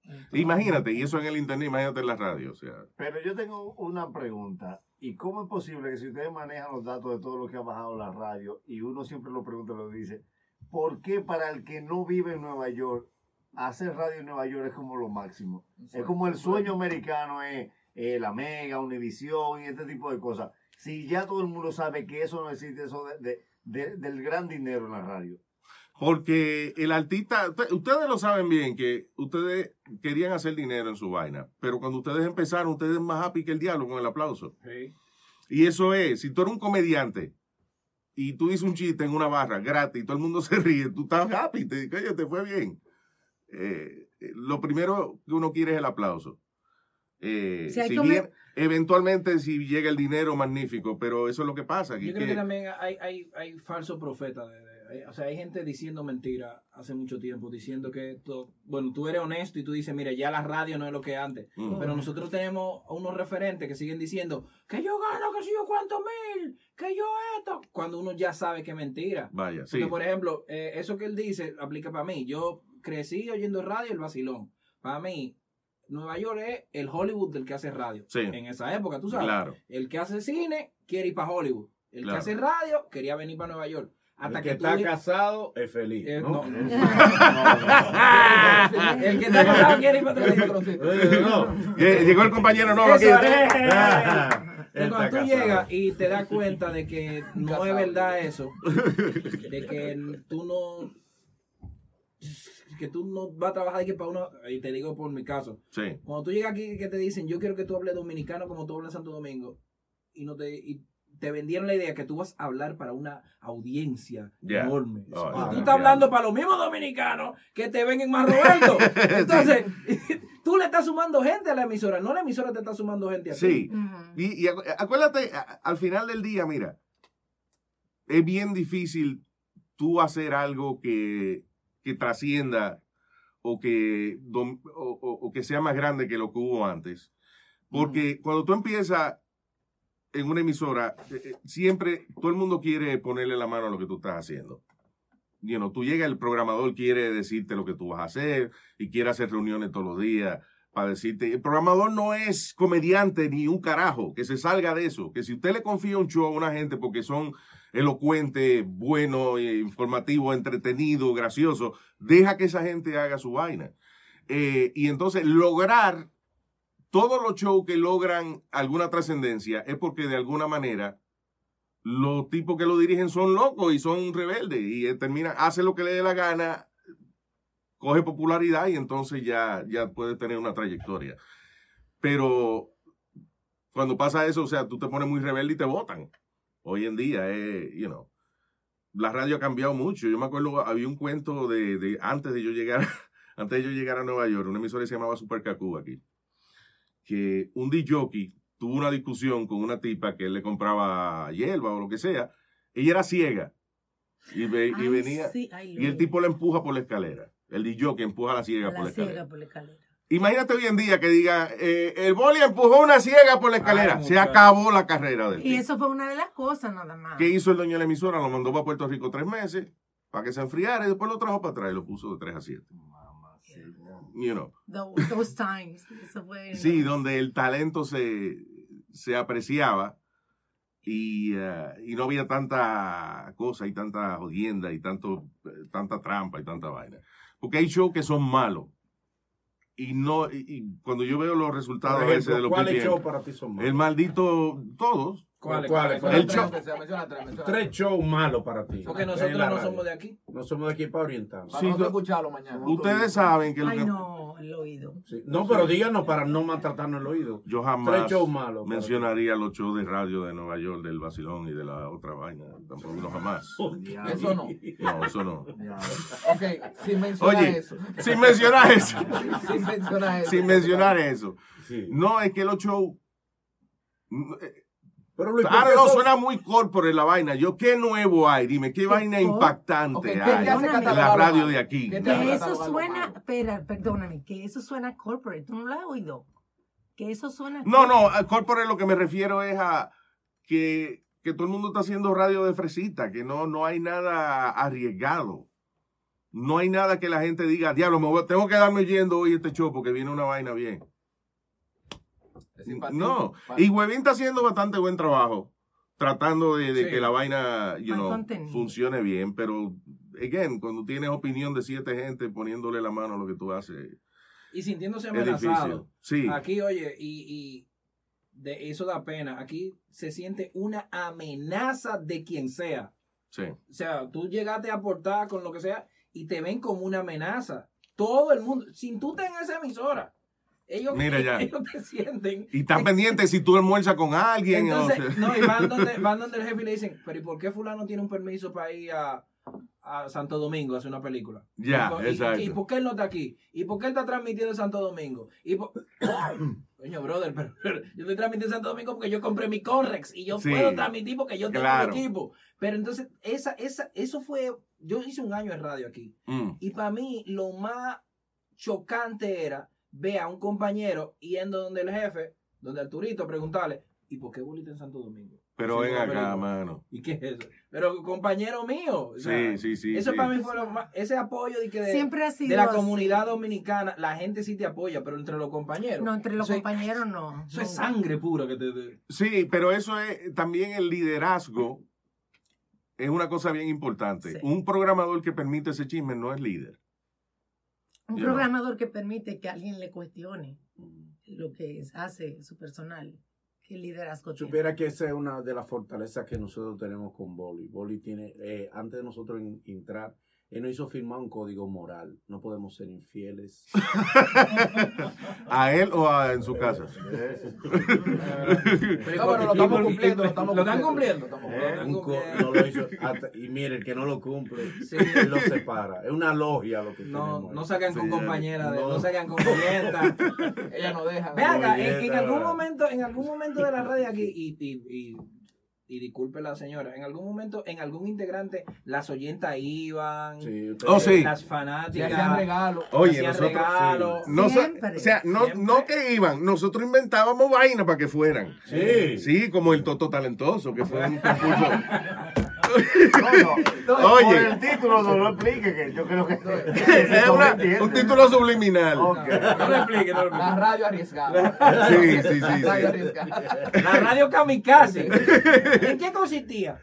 Entonces, Imagínate, y eso en el internet, imagínate en la radio, o sea. Pero yo tengo una pregunta. ¿Y cómo es posible que si ustedes manejan los datos de todo lo que ha bajado la radio y uno siempre lo pregunta, lo dice, ¿por qué para el que no vive en Nueva York, hacer radio en Nueva York es como lo máximo? Es como el sueño americano, es eh, la Mega, Univisión y este tipo de cosas. Si ya todo el mundo sabe que eso no existe, eso de, de- de- del gran dinero en la radio. Porque el artista, usted- ustedes lo saben bien, que ustedes querían hacer dinero en su vaina, pero cuando ustedes empezaron, ustedes más happy que el diablo con el aplauso. Y eso es, si tú eres un comediante y tú dices un chiste en una barra gratis, todo el mundo se ríe, tú estás happy, te, oye, te fue bien. Eh, eh, lo primero que uno quiere es el aplauso. Eh, Sí, hay si que bien, me- eventualmente si llega el dinero, magnífico, pero eso es lo que pasa. que- yo creo que que- también hay, hay, hay falsos profetas. de- de- hay- o sea, hay gente diciendo mentiras hace mucho tiempo, diciendo que, esto- bueno, tú eres honesto y tú dices, mira, ya la radio no es lo que antes. Mm. Pero nosotros tenemos unos referentes que siguen diciendo que yo gano, que si yo cuántos mil, que yo esto. Cuando uno ya sabe que es mentira. Vaya, sí. Porque, por ejemplo, eh, eso que él dice aplica para mí. Yo crecí oyendo radio el vacilón. Para mí, Nueva York es el Hollywood del que hace radio. Sí. En esa época, tú sabes. Claro. El que hace cine quiere ir para Hollywood. El Claro. que hace radio quería venir para Nueva York. Hasta el que, está casado es feliz. Eh, ¿no? no. el que está casado quiere ir para Nueva York. Eh, no. Lle- Llegó el compañero nuevo aquí. ¿eh? Pero cuando tú casado. llegas y te das cuenta de que no es verdad eso, de que tú no que tú no vas a trabajar aquí para uno, y te digo por mi caso, Sí. cuando tú llegas aquí que te dicen, yo quiero que tú hables dominicano como tú hablas en Santo Domingo, y no te y te vendieron la idea que tú vas a hablar para una audiencia enorme. Oh, y ya, tú estás hablando para los mismos dominicanos que te ven en Más Roberto. Entonces, tú le estás sumando gente a la emisora, no la emisora te está sumando gente a ti. Sí. Y, y acu- acuérdate, al final del día, mira, es bien difícil tú hacer algo que, que trascienda o que, dom- o, o- o que sea más grande que lo que hubo antes. Porque cuando tú empiezas en una emisora, eh, eh, siempre todo el mundo quiere ponerle la mano a lo que tú estás haciendo. You know, tú llegas, el programador quiere decirte lo que tú vas a hacer y quiere hacer reuniones todos los días para decirte. El programador no es comediante ni un carajo, que se salga de eso. Que si usted le confía un show a una gente porque son elocuentes, buenos, eh, informativos, entretenidos, graciosos, deja que esa gente haga su vaina. Eh, y entonces lograr todos los shows que logran alguna trascendencia es porque de alguna manera los tipos que lo dirigen son locos y son rebeldes y eh, termina, hace lo que le dé la gana, coge popularidad y entonces ya, ya puede tener una trayectoria. Pero cuando pasa eso, o sea, tú te pones muy rebelde y te votan. Hoy en día, eh, you know, la radio ha cambiado mucho. Yo me acuerdo, había un cuento de, de antes de yo llegar, antes de yo llegar a Nueva York, una emisora que se llamaba Super Cacú aquí, que un DJ tuvo una discusión con una tipa que él le compraba hierba o lo que sea. Ella era ciega y, ve- y venía sí, ay, y el tipo la empuja por la escalera. El DJ que empuja a la ciega por la la escalera. ciega por la escalera. Imagínate hoy en día que diga, eh, el boli empujó una ciega por la escalera. Ay, Se acabó la carrera del Y tipo. eso fue una de las cosas nada más. ¿Qué hizo el dueño de la emisora? Lo mandó para Puerto Rico tres meses para que se enfriara y después lo trajo para atrás y lo puso de 3 a 7. You know. Tho- Those times. Eso fue. Sí, donde el talento se, se apreciaba y, eh, y no había tanta cosa y tanta jodienda y tanto, eh, tanta trampa y tanta vaina. Porque hay shows que son malos. Y no y, y cuando yo veo los resultados Por a veces de lo que ¿cuáles tienen, shows para ti son malos? el maldito, todos. ¿Cuáles? ¿Cuáles? ¿Cuáles? El show- Menciona tres, menciona Tres shows malos para ti. Porque nosotros no radio. somos de aquí. No somos de aquí para orientarnos. Sí, Vamos no- a escucharlo mañana. Ustedes saben que lo Ay, que no, el oído. Sí. No, pero díganos para no maltratarnos el oído. yo Tres jamás shows malos. para mencionaría los shows de radio de Nueva York, del Vacilón y de la otra vaina. Tampoco, no jamás. Eso no. No, eso no. Ok, sin mencionar Oye, eso. sin mencionar eso. Sin mencionar eso. sin mencionar eso. Sí. No, es que los shows. Pero Luis, ¿por Ahora qué no suena muy corporate la vaina. Yo, ¿qué nuevo hay? Dime, ¿qué vaina cor- impactante Ok, ¿qué te hay en la lo radio de aquí? ¿Qué te hace Que eso lo suena, espera, perdóname, que eso suena corporate. ¿Tú no lo has oído? Que eso suena. No, no, a corporate lo que me refiero es a que, que todo el mundo está haciendo radio de fresita, que no, no hay nada arriesgado. No hay nada que la gente diga, diablo, me voy- tengo que darme yendo hoy este show porque viene una vaina bien. No, y Huevín está haciendo bastante buen trabajo tratando de, de Sí. que la vaina you know, contenido. funcione bien, pero, again, cuando tienes opinión de siete gente poniéndole la mano a lo que tú haces, Y sintiéndose amenazado. Sí, Aquí, oye, y, y de eso da pena. Aquí se siente una amenaza de quien sea. sí. O sea, tú llegaste a aportar con lo que sea y te ven como una amenaza. Todo el mundo, sin tú estar en esa emisora, ellos, Mira ya. ellos te sienten. Y están pendientes si tú almuerzas con alguien. o Entonces, sea. no, y van donde, van donde el jefe y le dicen, pero ¿y por qué fulano tiene un permiso para ir a, a Santo Domingo a hacer una película? Ya, ¿Y por- y- exacto. ¿Y, por qué él no está aquí? ¿Y por qué él está transmitiendo en Santo Domingo? ¿Y por... Coño, brother, pero, pero yo estoy transmitiendo en Santo Domingo porque yo compré mi Conrex y yo Sí. puedo transmitir porque yo tengo Claro. un equipo. Pero entonces, esa, esa, eso fue, yo hice un año en radio aquí. Mm. Y para mí, lo más chocante era ver a un compañero yendo donde el jefe, donde Arturito, preguntarle, ¿y por qué bolita en Santo Domingo? Pero ven acá, película. mano. ¿Y qué es eso? Pero compañero mío. o sea, Sí, sí, sí. Eso sí. para mí fue lo más, ese apoyo de que de, Siempre ha sido. de la así. comunidad dominicana, la gente sí te apoya, pero entre los compañeros. No, entre los eso es- compañeros no. Eso es sangre pura que te... te- Sí, pero eso es también el liderazgo. Es una cosa bien importante. Sí. Un programador que permite ese chisme no es líder. Un know. programador que permite que alguien le cuestione lo que es- hace su personal. ¿Qué liderazgo tiene? Supiera que esa es una de las fortalezas que nosotros tenemos con Boli. Boli tiene, eh, antes de nosotros en- entrar, él nos hizo firmar un código moral. No podemos ser infieles. ¿A él o a- en su casa? No, pero lo estamos cumpliendo, lo estamos Lo están cumpliendo. cumpliendo. estamos- Eh, lo están Un co- cumpliendo. no lo hizo hasta- y mire, el que no lo cumple, Sí. él lo separa. Es una logia lo que No, tenemos. no sacan con Sí, compañeras, de- no. no sacan con clientas. Ella no deja. Ve acá, en, algún momento, en algún momento de la radio aquí, y, y, y, y disculpe la señora, en algún momento, en algún integrante, las oyentas iban, Sí, usted- Oh, sí. las fanáticas, hacían regalos. Oye, hacían nosotros. No, Siempre. o sea, no, Siempre. no que iban, nosotros inventábamos vaina para que fueran. Sí. Sí, como el Toto Talentoso, que fue un concurso. No, no. Por Oye, el título no lo explique, que yo creo que. es una- un título subliminal. Ok. No lo explique, no lo La radio arriesgada. Sí, sí, sí, La radio sí. arriesgada. La radio kamikaze. ¿En qué consistía?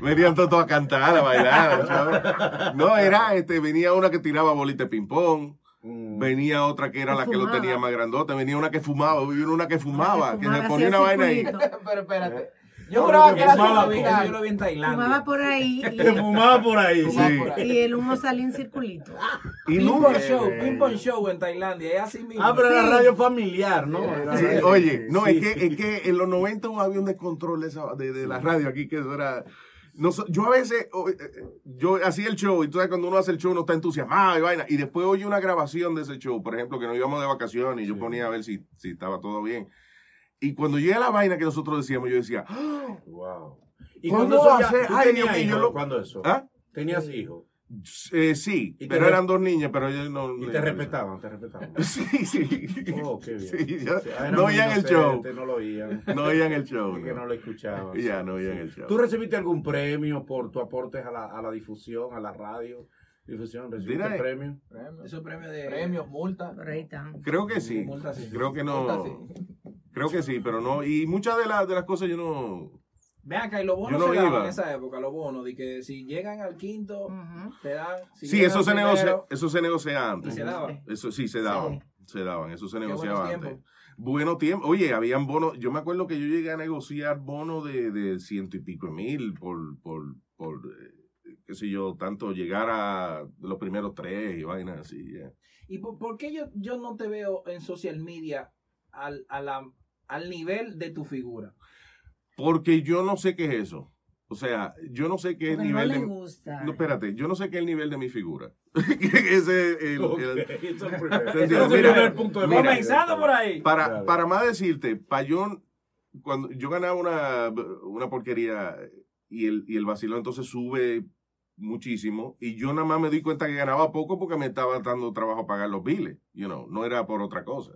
Venían todos a cantar, a bailar. ¿sabes? No, era, este, venía una que tiraba bolita de ping-pong. Mm. Venía otra que era Que la que lo tenía más grandote. Venía una que fumaba. Venía una que fumaba. Que se fumaba, ponía una vaina ahí. Pero espérate. Yo lo que era fumaba, Yo lo vi en Tailandia. Fumaba por ahí Que fumaba por ahí. Sí. Fumaba por ahí. y, y el humo salía en circulito. Y Ping show, ping pong show en Tailandia, es así mismo. Ah, pero era Sí. radio familiar, ¿no? Era Sí, radio- oye, no, Sí. es, que, es que en los 90 un avión de control de, esa- de, de la radio aquí, que eso era... no yo a veces, eh, eh, yo hacía el show, y tú sabes, cuando uno hace el show, uno está entusiasmado y vaina, y después oye una grabación de ese show, por ejemplo, que nos íbamos de vacaciones, y yo ponía a ver si, si estaba todo bien. Y cuando llega la vaina que nosotros decíamos, yo decía, ¡Ah! Wow. ¿Y ¿Cuándo cuando eso ya, Ay, Dios mío, lo- ¿Cuándo eso? ¿ah? ¿Tenías hijos? Eh, sí, Y pero eran dos niñas, pero ellos no... Y no- te respetaban, te respetaban. Sí, sí. Oh, qué bien. Sí, ya- no oían el show. No lo oían. No oían el show. Que no no. lo escuchaban. Ya no oían el show. ¿Tú recibiste algún premio por tu aportes a la, a la difusión, a la radio? Difusión, ¿recibiste Mira, eh, premio? Premios, Eso es premio de... premios, están. Creo que sí. Multa sí. Creo que no. sí. Creo que sí, pero no. Y muchas de, las de las cosas yo no. Ven acá, y los bonos no se daban en esa época, los bonos, de que si llegan al quinto, te dan. Si sí, eso se, negocia, primero, eso se negocia Y antes. se daba. Eso sí, se daban. Se daban, eso se negociaba antes. tiempos. Bueno tiempo. Oye, habían bonos. Yo me acuerdo que yo llegué a negociar bonos de, de ciento y pico de mil por, por, por eh, qué sé yo, tanto llegar a los primeros tres y vainas así. yeah. ¿Y por, por qué yo, yo no te veo en social media al, a la- al nivel de tu figura? Porque yo no sé qué es eso. O sea, yo no sé qué es el Porque no nivel le de. gusta. No, espérate, yo no sé qué es el nivel de mi figura. Ese es el- Ok, el- el el Mira, punto de mira. Comenzando por ahí. Para, Dale. para más decirte, pa' yo, cuando yo ganaba una, una porquería y el, y el vacilón entonces sube muchísimo y yo nada más me di cuenta que ganaba poco porque me estaba dando trabajo pagar los biles, you know, no era por otra cosa.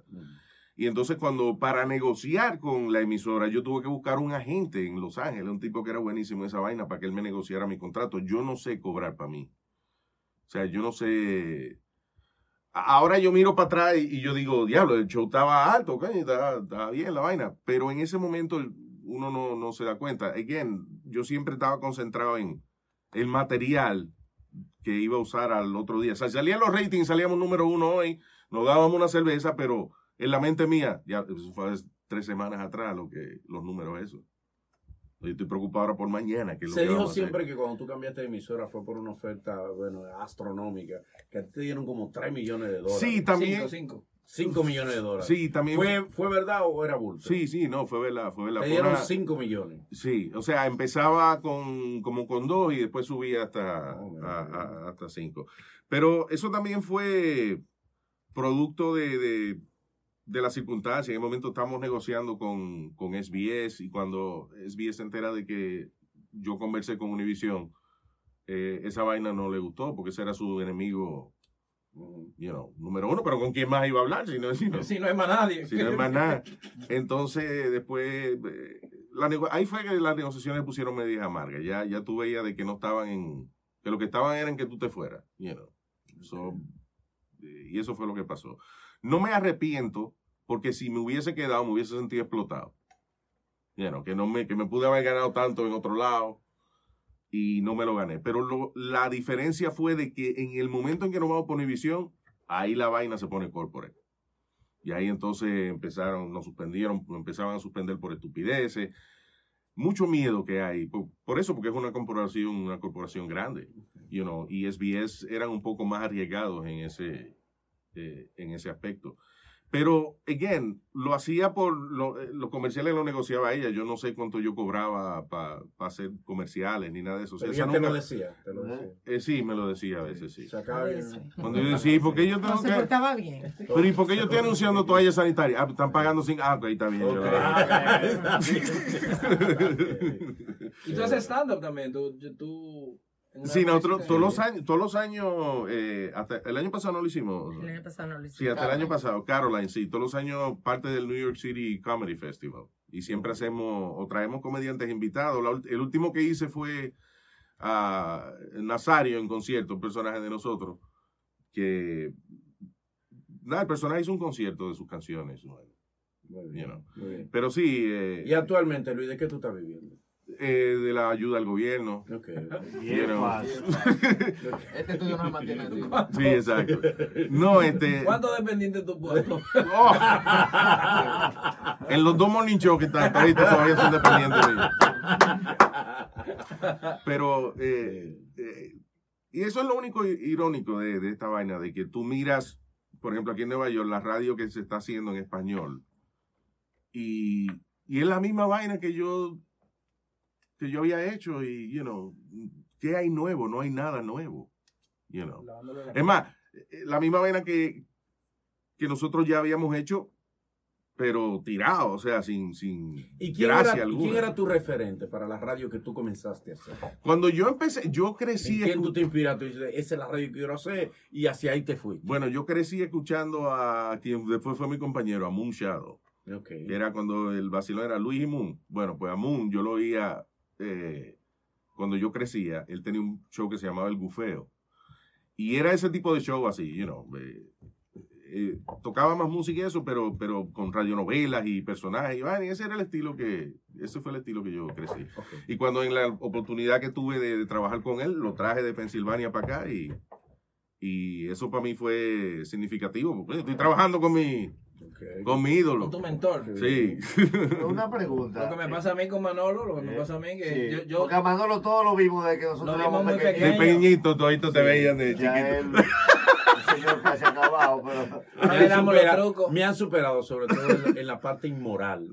Y entonces cuando para negociar con la emisora yo tuve que buscar un agente en Los Ángeles, un tipo que era buenísimo en esa vaina para que él me negociara mi contrato. Yo no sé cobrar para mí. O sea, yo no sé... Ahora yo miro para atrás y, yo digo, diablo, el show estaba alto, estaba, estaba bien la vaina. Pero en ese momento uno no, no se da cuenta. Again, yo siempre estaba concentrado en el material que iba a usar al otro día. O sea, salían los ratings, salíamos número uno hoy, nos dábamos una cerveza, pero en la mente mía, ya eso fue hace tres semanas atrás lo que, los números esos. Yo estoy preocupado ahora por mañana. Que es lo Se que dijo siempre que cuando tú cambiaste de emisora fue por una oferta, bueno, astronómica, que te dieron como 3 millones de dólares. Sí, también. Cinco, cinco. 5 millones de dólares. Sí, también. ¿Fue, ¿Fue verdad o era bulto? Sí, sí, no, fue verdad, fue verdad. Te dieron una- 5 millones. Sí, o sea, empezaba con como con dos y después subía hasta, Oh, a- a- hasta cinco. Pero eso también fue producto de, de, de las circunstancias. En el momento estamos negociando con, con SBS y cuando SBS se entera de que yo conversé con Univision, eh, esa vaina no le gustó porque ese era su enemigo, you know, número uno. Pero ¿con quién más iba a hablar? Si no, si no- Si no hay más nadie. si no es más nada. Entonces, después, eh, la ahí fue que las negociaciones pusieron medias amargas. Ya, ya tú veías de que no estaban en, que lo que estaban era en que tú te fueras. you know. So, eh, y eso fue lo que pasó. No me arrepiento, porque si me hubiese quedado, me hubiese sentido explotado. You know, que, no me, que me pude haber ganado tanto en otro lado y no me lo gané. Pero lo- la diferencia fue de que en el momento en que nos vamos por Univision, ahí la vaina se pone corporate. Y ahí entonces empezaron, nos suspendieron, empezaban a suspender por estupideces. Mucho miedo que hay. Por, por eso, porque es una corporación, una corporación grande. You know, y SBS eran un poco más arriesgados en ese, eh, en ese aspecto. Pero, again, lo hacía por lo- eh, los comerciales lo negociaba ella. Yo no sé cuánto yo cobraba para hacer comerciales ni nada de eso. O sea, ella te nunca- lo decía. Te lo decía. eh, sí, me lo decía a veces, sí. Se acaba veces. Cuando yo decía, ¿y por qué yo tengo No se portaba bien. Pero ¿y por qué yo estoy anunciando toallas sanitarias? Ah, están pagando sin... Ah, ok, está bien. yo hago. Y tú haces stand-up también. Tú, Sí, nosotros todos los años, todos los años, eh, hasta el año pasado no lo hicimos. El año pasado no lo Sí, hice. hasta el año pasado, Caroline, sí, todos los años parte del New York City Comedy Festival. Y siempre hacemos, o traemos comediantes invitados. La el último que hice fue a Nazario en concierto, un personaje de nosotros, que, nada, el personaje hizo un concierto de sus canciones. you bien, know. muy bien. Pero sí, eh, Y actualmente, Luis, ¿de qué tú estás viviendo? Eh, de la ayuda al gobierno. Ok. Bien know. fácil. Este estudio no se mantiene así. Sí, exacto. No, este... ¿Cuántos dependientes tú puedes? Oh. en los dos morning que están ahorita todavía son dependientes míos. Pero, eh, eh, y eso es lo único irónico de, de esta vaina, de que tú miras, por ejemplo, aquí en Nueva York, la radio que se está haciendo en español, y, y es la misma vaina que yo, que yo había hecho, y, you know, ¿qué hay nuevo? No hay nada nuevo, you know. Es más, eh, la misma vaina que, que nosotros ya habíamos hecho, pero tirado, o sea, sin, sin ¿Y quién gracia era, y alguna. quién era tu referente para la radio que tú comenzaste a hacer? Cuando yo empecé, yo ¿En crecí, quién escu- tú te inspiras? Tú dices, esa es la radio que quiero hacer y hacia ahí te fuiste. bueno, yo crecí escuchando a quien después fue mi compañero, a Moon Shadow, Ok. que era cuando el vacilón era Luis y Moon. Bueno, pues a Moon yo lo oía eh, cuando yo crecía, él tenía un show que se llamaba El Gufeo. Y era ese tipo de show así, you know, eh, eh, tocaba más música y eso, pero, pero con radionovelas y personajes. Y, y ese era el estilo que, ese fue el estilo que yo crecí. Y cuando en la oportunidad que tuve de, de trabajar con él, lo traje de Pensilvania para acá y, y eso para mí fue significativo. Porque estoy trabajando con mi, con mi ídolo. Con tu mentor. Sí. Una pregunta. Lo que me pasa a mí con Manolo, lo que me pasa a mí que Sí, yo, yo Porque a Manolo todos lo vimos desde que nosotros Lo éramos pequeños. De pequeño. pequeñito, toditos te veían de Ya chiquito. él, señor casi acabado, pero... ahora Me le han damos los supera- trucos. Me han superado, sobre todo en, en la parte inmoral.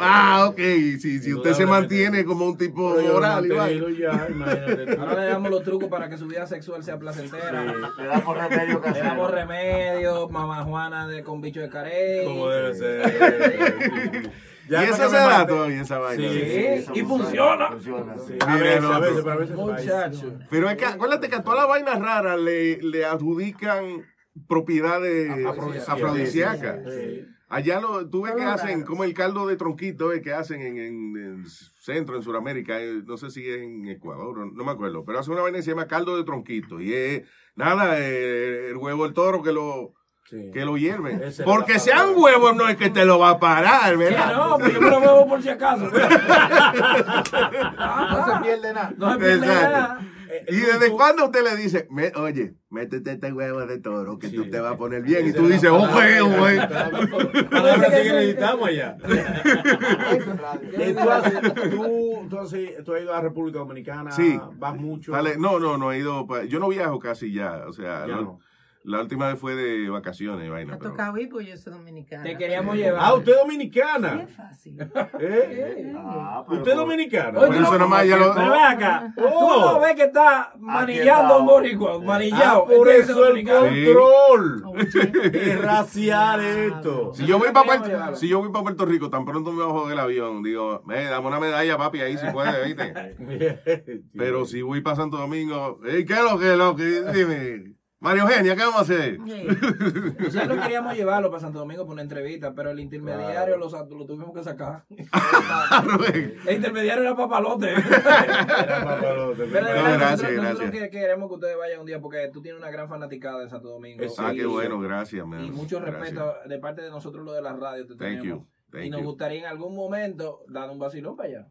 Ah, ok. Si, si usted se mantiene como un tipo moral, igual. ya. Ahora le damos los trucos para que su vida sexual sea placentera. Le damos remedio Le damos casero. remedios, mamá Juana de, con bicho de carey. Como debe ser. Ya y eso se da todavía esa vaina. Sí, y funciona. funciona. Funciona. Sí, a veces, a veces, pero- a veces. Muchacho. Pero es que acuérdate que a todas las vainas raras le, le adjudican propiedades Afrodisíacas. afrodisíacas. Sí. Allá lo, tú ves que Todo hacen como el caldo de tronquito eh, que hacen en, en, en centro, en Sudamérica, eh, no sé si es en Ecuador, no, no me acuerdo, pero hace una vaina que se llama caldo de tronquito y es nada, eh, el huevo del toro que lo Sí. que lo hierve. Esa es Porque sean huevos no es que te lo va a parar, Que ¿verdad? no, pues yo me lo bebo por si acaso. No se pierde nada. No se pierde Exacto. nada. Eh, ¿Y desde cuándo usted le dice, "Me- oye, métete este huevo de toro que Sí. tú te vas a poner bien? Y tú dices, palabra. ok, güey. Ahora sí que necesitamos allá. Eh, tú, has, tú, tú has- tú has ido a República Dominicana, Sí. vas mucho. No, no, no he ido. pa- yo no viajo casi ya. O sea, Ya no. La última vez fue de vacaciones, vaina. Ha pero- tocado ir porque yo soy dominicana. Te queríamos llevar. Ah, usted es Sí, dominicana. es fácil. ¿Eh? Ah, pero ¿Usted es dominicana? Oye, Por eso nomás ya lo. Pero ven acá, tú Oh. no ves que está manillando está. un boricua, manillado. Ah, por Este es eso el control. Es racial esto. Si yo voy para Puerto, si yo voy para Puerto Rico, tan pronto me bajo del avión, digo, eh, dame una medalla, papi, ahí si puede, ¿viste? Pero si voy para Santo Domingo, "Ey, ¿qué es lo que es lo que? Dime, Mario Eugenia, ¿qué vamos a hacer? Hey, Nosotros queríamos llevarlo para Santo Domingo por una entrevista, pero el intermediario lo, sa- lo tuvimos que sacar. El intermediario era papalote. Era papalote, Pero de No, verdad, gracias, nosotros, nosotros gracias. que- queremos que ustedes vayan un día porque tú tienes una gran fanaticada de Santo Domingo. Sí, Ah, qué bueno, gracias, man. Y mucho Gracias. respeto de parte de nosotros lo de la radio. Te Thank tenemos. you. Thank y nos you. gustaría en algún momento dar un vacilón para allá.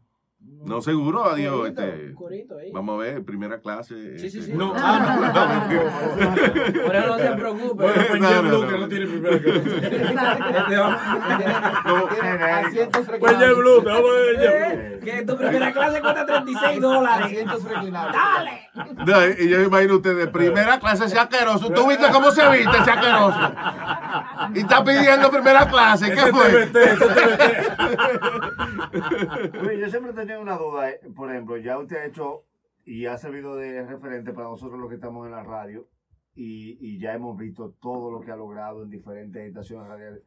No, seguro, adiós. Corito, Este, vamos a ver, primera clase. Sí, sí, este. sí. No, ah, no, Por eso no se preocupe. Bueno, No, Jeff no, Blue, no. que no tiene primera clase. Reclinables. Blue, te vamos a ver. Eh, Que tu primera clase cuesta 36 dólares. ¡Dale! No, y yo imagino ustedes, primera clase ese asqueroso. ¿Tú viste cómo se viste ese asqueroso? Y está pidiendo primera clase. ¿Qué fue? Yo siempre tenía una duda, eh, por ejemplo, ya usted ha hecho y ha servido de referente para nosotros los que estamos en la radio y, y ya hemos visto todo lo que ha logrado en diferentes estaciones radiales.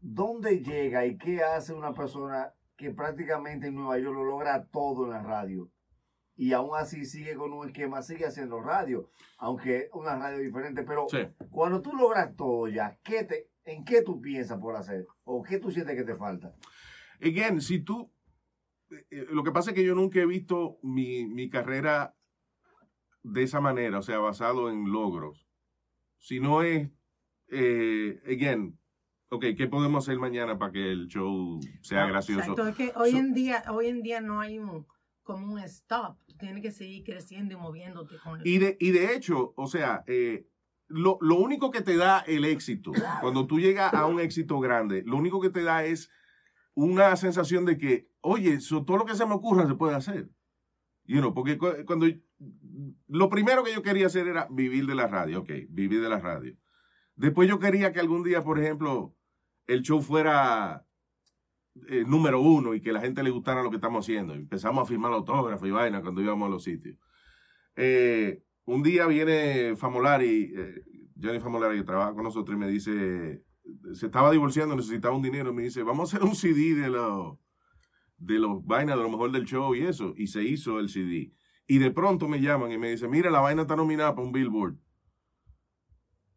¿Dónde llega y qué hace una persona que prácticamente en Nueva York lo logra todo en la radio? Y aún así sigue con un esquema, sigue haciendo radio, aunque una radio diferente, pero Sí. cuando tú logras todo ya, ¿qué te, ¿en qué tú piensas por hacer? ¿O qué tú sientes que te falta? Again, si tú. Eh, eh, Lo que pasa es que yo nunca he visto mi, mi carrera de esa manera, o sea, basado en logros. Si no es. Eh, again, ok, ¿qué podemos hacer mañana para que el show sea gracioso? Exacto, es que hoy So- en día, hoy en día no hay un como un stop. Tú tienes que seguir creciendo y moviéndote con Y de, y de hecho, o sea, eh, lo, lo único que te da el éxito, cuando tú llegas a un éxito grande, lo único que te da es una sensación de que, oye, so- todo lo que se me ocurra se puede hacer. You know, porque cu- cuando lo primero que yo quería hacer era vivir de la radio, ok, vivir de la radio. Después yo quería que algún día, por ejemplo, el show fuera eh, número uno y que la gente le gustara lo que estamos haciendo. Empezamos a firmar autógrafos y vaina cuando íbamos a los sitios. Eh, un día viene Famolari, eh, Johnny Famolari, que trabaja con nosotros, y me dice, se estaba divorciando, necesitaba un dinero, me dice, vamos a hacer un CD de los de los vainas, de lo mejor del show y eso. Y se hizo el CD. Y de pronto me llaman y me dicen, mira, la vaina está nominada para un Billboard.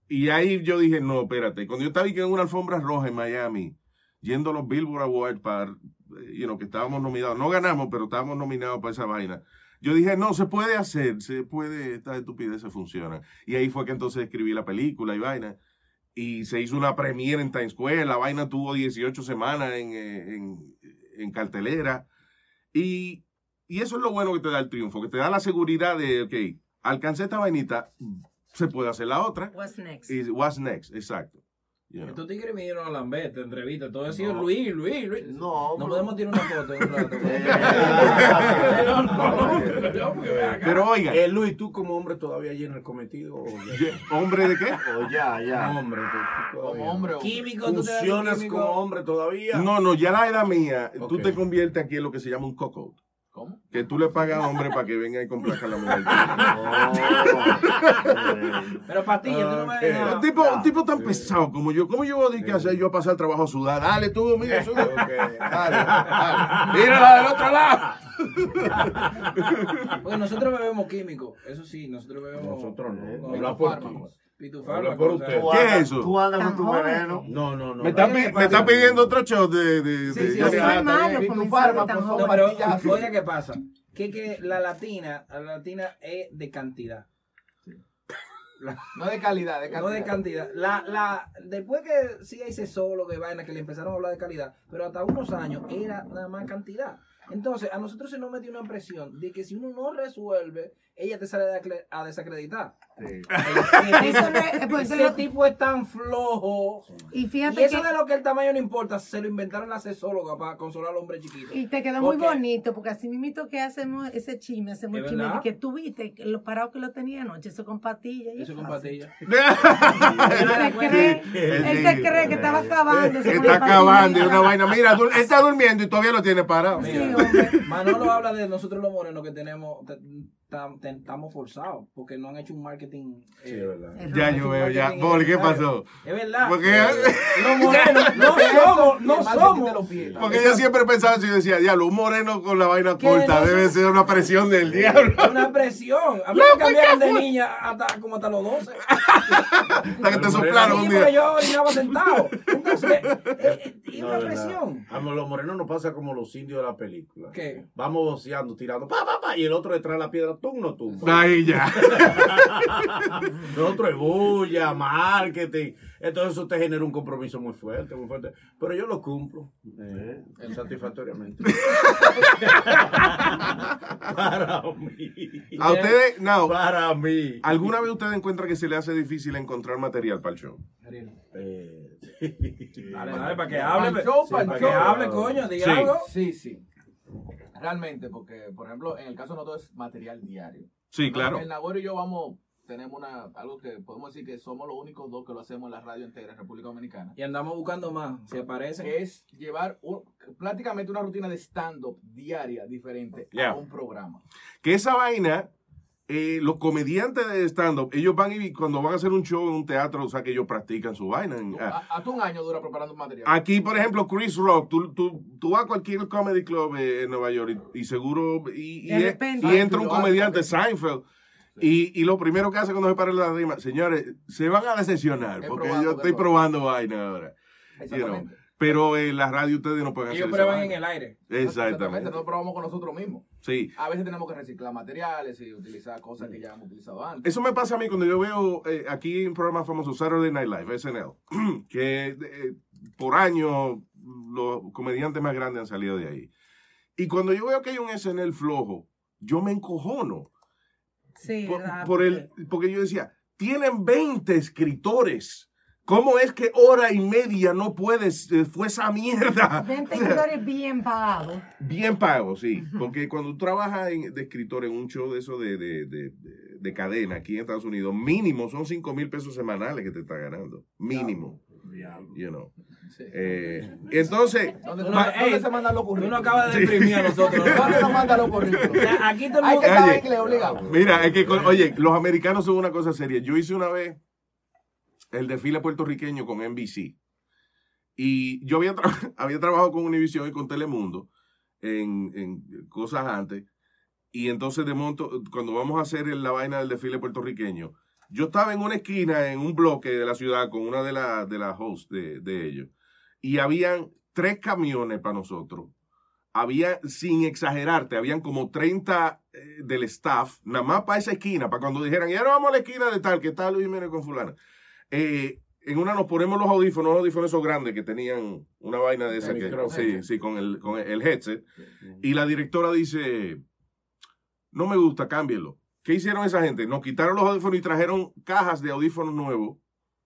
Y ahí yo dije, no, espérate. Cuando yo estaba en una alfombra roja en Miami, yendo a los Billboard Awards para, you know, que estábamos nominados. No ganamos, pero estábamos nominados para esa vaina. Yo dije, no, se puede hacer, se puede, estas estupideces funcionan. Y ahí fue que entonces escribí la película y vaina. Y se hizo una premiere en Times Square. La vaina tuvo 18 semanas en, eh, en, en cartelera. Y, y eso es lo bueno que te da el triunfo, que te da la seguridad de, ok, alcancé esta vainita, se puede hacer la otra. What's next? Y what's next, exacto. You know. Estos tigres vinieron a Lambert, entrevista, todo eso, No. Luis, Luis, Luis. No, No podemos tirar una foto un rato. Pero oiga, Eh, Luis, tú como hombre todavía llenas el cometido. ¿hombre de qué? O ya, ya. Como hombre, tú, Como hombre o Químico, tú Funcionas químico. como hombre todavía. No, no, ya la edad mía, tú te conviertes aquí en lo que se llama un coco. ¿Cómo? Que tú le pagas a hombre para que venga y complazca a la mujer. Oh. Pero Patilla, tú no me Ok. ves nada. Un tipo, un tipo tan pesado como yo. ¿Cómo yo voy a hacer yo a pasar el trabajo a sudar? Dale tú, mira, sube. Dale, dale. Mírala del otro lado. Porque nosotros bebemos químico, eso sí, nosotros bebemos. Nosotros no. con Habla por ti. Habla por usted. Tú ¿Qué es andas- eso? Tú andas con tu veneno. No, no, no. Me está, me pidiendo otro shot de... de, Sí, de- sí, malo. No, pero qué pasa. Que, que la latina, la latina es de cantidad. No de calidad, de cantidad. No de cantidad. La, la, después que sí hay sexólogo y vaina que le empezaron a hablar de calidad, pero hasta unos años era nada más cantidad. Entonces, a nosotros se nos metió una presión de que si uno no resuelve, ella te sale a desacreditar. Sí. Eso Ese tipo es tan flojo. Y Y fíjate eso que de lo que el tamaño no importa, se lo inventaron las sexólogas para consolar al hombre chiquito. y te quedó muy bonito, porque así mismo que hacemos ese chisme, hacemos ¿Es el chisme de que tú viste que lo parado que lo tenía anoche, eso con patillas. y Eso es con fácil. patilla. Él se cree, él se cree que estaba acabando. eso Está acabando y y una vaina. Mira, él está durmiendo y todavía lo tiene parado. Mira. Manolo habla de nosotros los morenos que tenemos, estamos forzados porque no han hecho un marketing. Sí, eh, es verdad. Ya yo veo, ya. Boli, ¿qué pasó? Es verdad. Porque, Los morenos no somos, no Y somos. porque yo siempre pensaba así, yo decía, diablo, un moreno con la vaina corta No debe ser una presión del diablo. Una presión. A mí me cambiaron de niña hasta como hasta los 12. Hasta que te soplaron un día. yo orinaba sentado. Entonces, eh, eh, y No, una presión. A los morenos nos pasa como los indios de la película. ¿Qué? Vamos boceando, tirando, pa, pa, pa, y el otro detrás de la piedra, tú no tumba. Ahí ya. Nosotros es bulla, marketing. Entonces eso te genera un compromiso muy fuerte, muy fuerte. Pero yo lo cumplo eh, satisfactoriamente. Para mí. A ustedes, no, Para mí. ¿alguna vez ustedes encuentran que se le hace difícil encontrar material para el show? Eh, Dale, dale, para que hable. Sí, para show. que hable, coño, diga Sí. algo. Sí, sí. Realmente, porque, por ejemplo, en el caso de nosotros es material diario. Sí, claro. El Nagüero y yo vamos, tenemos una, algo que podemos decir que somos los únicos dos que lo hacemos en la radio entera en República Dominicana. Y andamos buscando más. Si aparece. Que es llevar un- prácticamente una rutina de stand-up diaria diferente Yeah. a un programa. Que esa vaina, eh, los comediantes de stand-up, ellos van y cuando van a hacer un show en un teatro, o sea, que ellos practican su vaina. Ah, A- Hasta un año dura preparando un material. Aquí, por ejemplo, Chris Rock, tú, tú, tú vas a cualquier comedy club eh, en Nueva York y, y seguro, y, entra un Seinfeld, comediante, Seinfeld. Seinfeld, y, y lo primero que hace cuando se para la rima, señores, se van a decepcionar, porque probando, yo es estoy probando. vaina ahora. you know. Exactamente. Pero en la radio ustedes no pueden hacer Ellos prueban en el aire. Exactamente. Nosotros probamos con nosotros mismos. Sí. A veces tenemos que reciclar materiales y utilizar cosas que ya hemos utilizado antes. Eso me pasa a mí cuando yo veo eh, aquí en programas famosos Saturday Night Live, SNL, que eh, por años los comediantes más grandes han salido de ahí. Y cuando yo veo que hay un SNL flojo, yo me encojono. Sí, Por, ¿verdad? por el, porque yo decía, tienen 20 escritores. ¿Cómo es que hora y media no puedes? eh, fue esa mierda. 20 escritores bien pagados. Bien pago, sí. Porque cuando tú trabajas en- de escritor en un show de eso de, de, de- de- de cadena aquí en Estados Unidos, mínimo son 5 mil pesos semanales que te está ganando. Mínimo. You know. Sí. Eh, entonces, ¿Dónde, se- no- ¿dónde ey, se mandan los currículos? no acabas de deprimir a nosotros. ¿Dónde nos mandan los currículos? Aquí todo el Hay mundo. que saber Oye. inglés obligado. mira, es que, oye, los americanos son una cosa seria. Yo hice una vez el desfile puertorriqueño con NBC. Y yo había, había trabajado con Univision y con Telemundo en, cosas antes. Y entonces de monto, cuando vamos a hacer la vaina del desfile puertorriqueño, yo estaba en una esquina, en un bloque de la ciudad, con una de las de las hosts de, de ellos. Y habían tres camiones para nosotros. Había, sin exagerarte, habían como 30 eh, del staff, nada más para esa esquina, para cuando dijeran, y ahora vamos a la esquina de tal, que tal Luis Jiménez con fulana. Eh, en una nos ponemos los audífonos, los audífonos esos grandes que tenían una vaina de esa que, sí, sí, con el, con el headset. Y la directora dice, no me gusta, cámbielo. ¿Qué hicieron esa gente? Nos quitaron los audífonos y trajeron cajas de audífonos nuevos.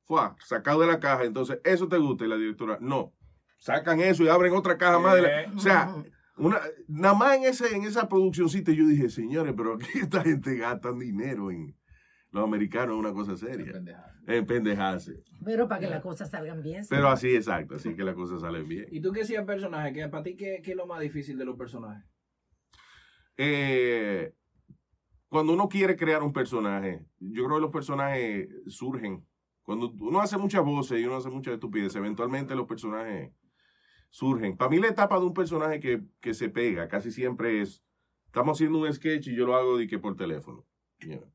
Fue sacado de la caja. Entonces, ¿eso te gusta? Y la directora, no. Sacan eso y abren otra caja más. de la- Eh. O sea, una, nada más en, ese, en esa produccióncita yo dije, señores, pero aquí esta gente gastan dinero en los americanos, una cosa seria. En pendejarse. Pero para que las cosas salgan bien. sí. Pero así, exacto, así que las cosas salen bien. ¿Y tú qué decías personaje? ¿Qué, ¿Para ti qué, qué es lo más difícil de los personajes? Eh, cuando uno quiere crear un personaje, yo creo que los personajes surgen. Cuando uno hace muchas voces y uno hace muchas estupideces, eventualmente los personajes surgen. Para mí la etapa de un personaje que, que se pega casi siempre es, estamos haciendo un sketch y yo lo hago de que por teléfono. you know.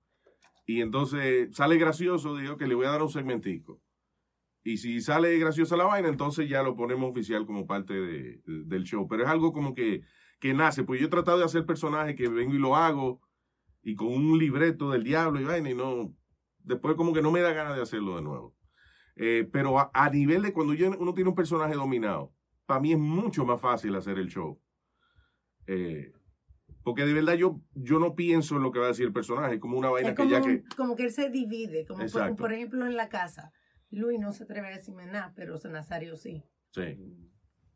Y entonces sale gracioso, digo que le voy a dar un segmentico. Y si sale graciosa la vaina, entonces ya lo ponemos oficial como parte de- del show. Pero es algo como que, que nace. Pues yo he tratado de hacer personajes que vengo y lo hago y con un libreto del diablo y vaina y no. Después como que no me da ganas de hacerlo de nuevo. Eh, pero a, nivel de cuando uno tiene un personaje dominado, para mí es mucho más fácil hacer el show. Eh, porque de verdad yo, yo no pienso en lo que va a decir el personaje, es como una vaina Es que como, ya un- que... como que él se divide, como por, por ejemplo en la casa. Luis no se atreve a decirme nada, pero Nazario sí. Sí.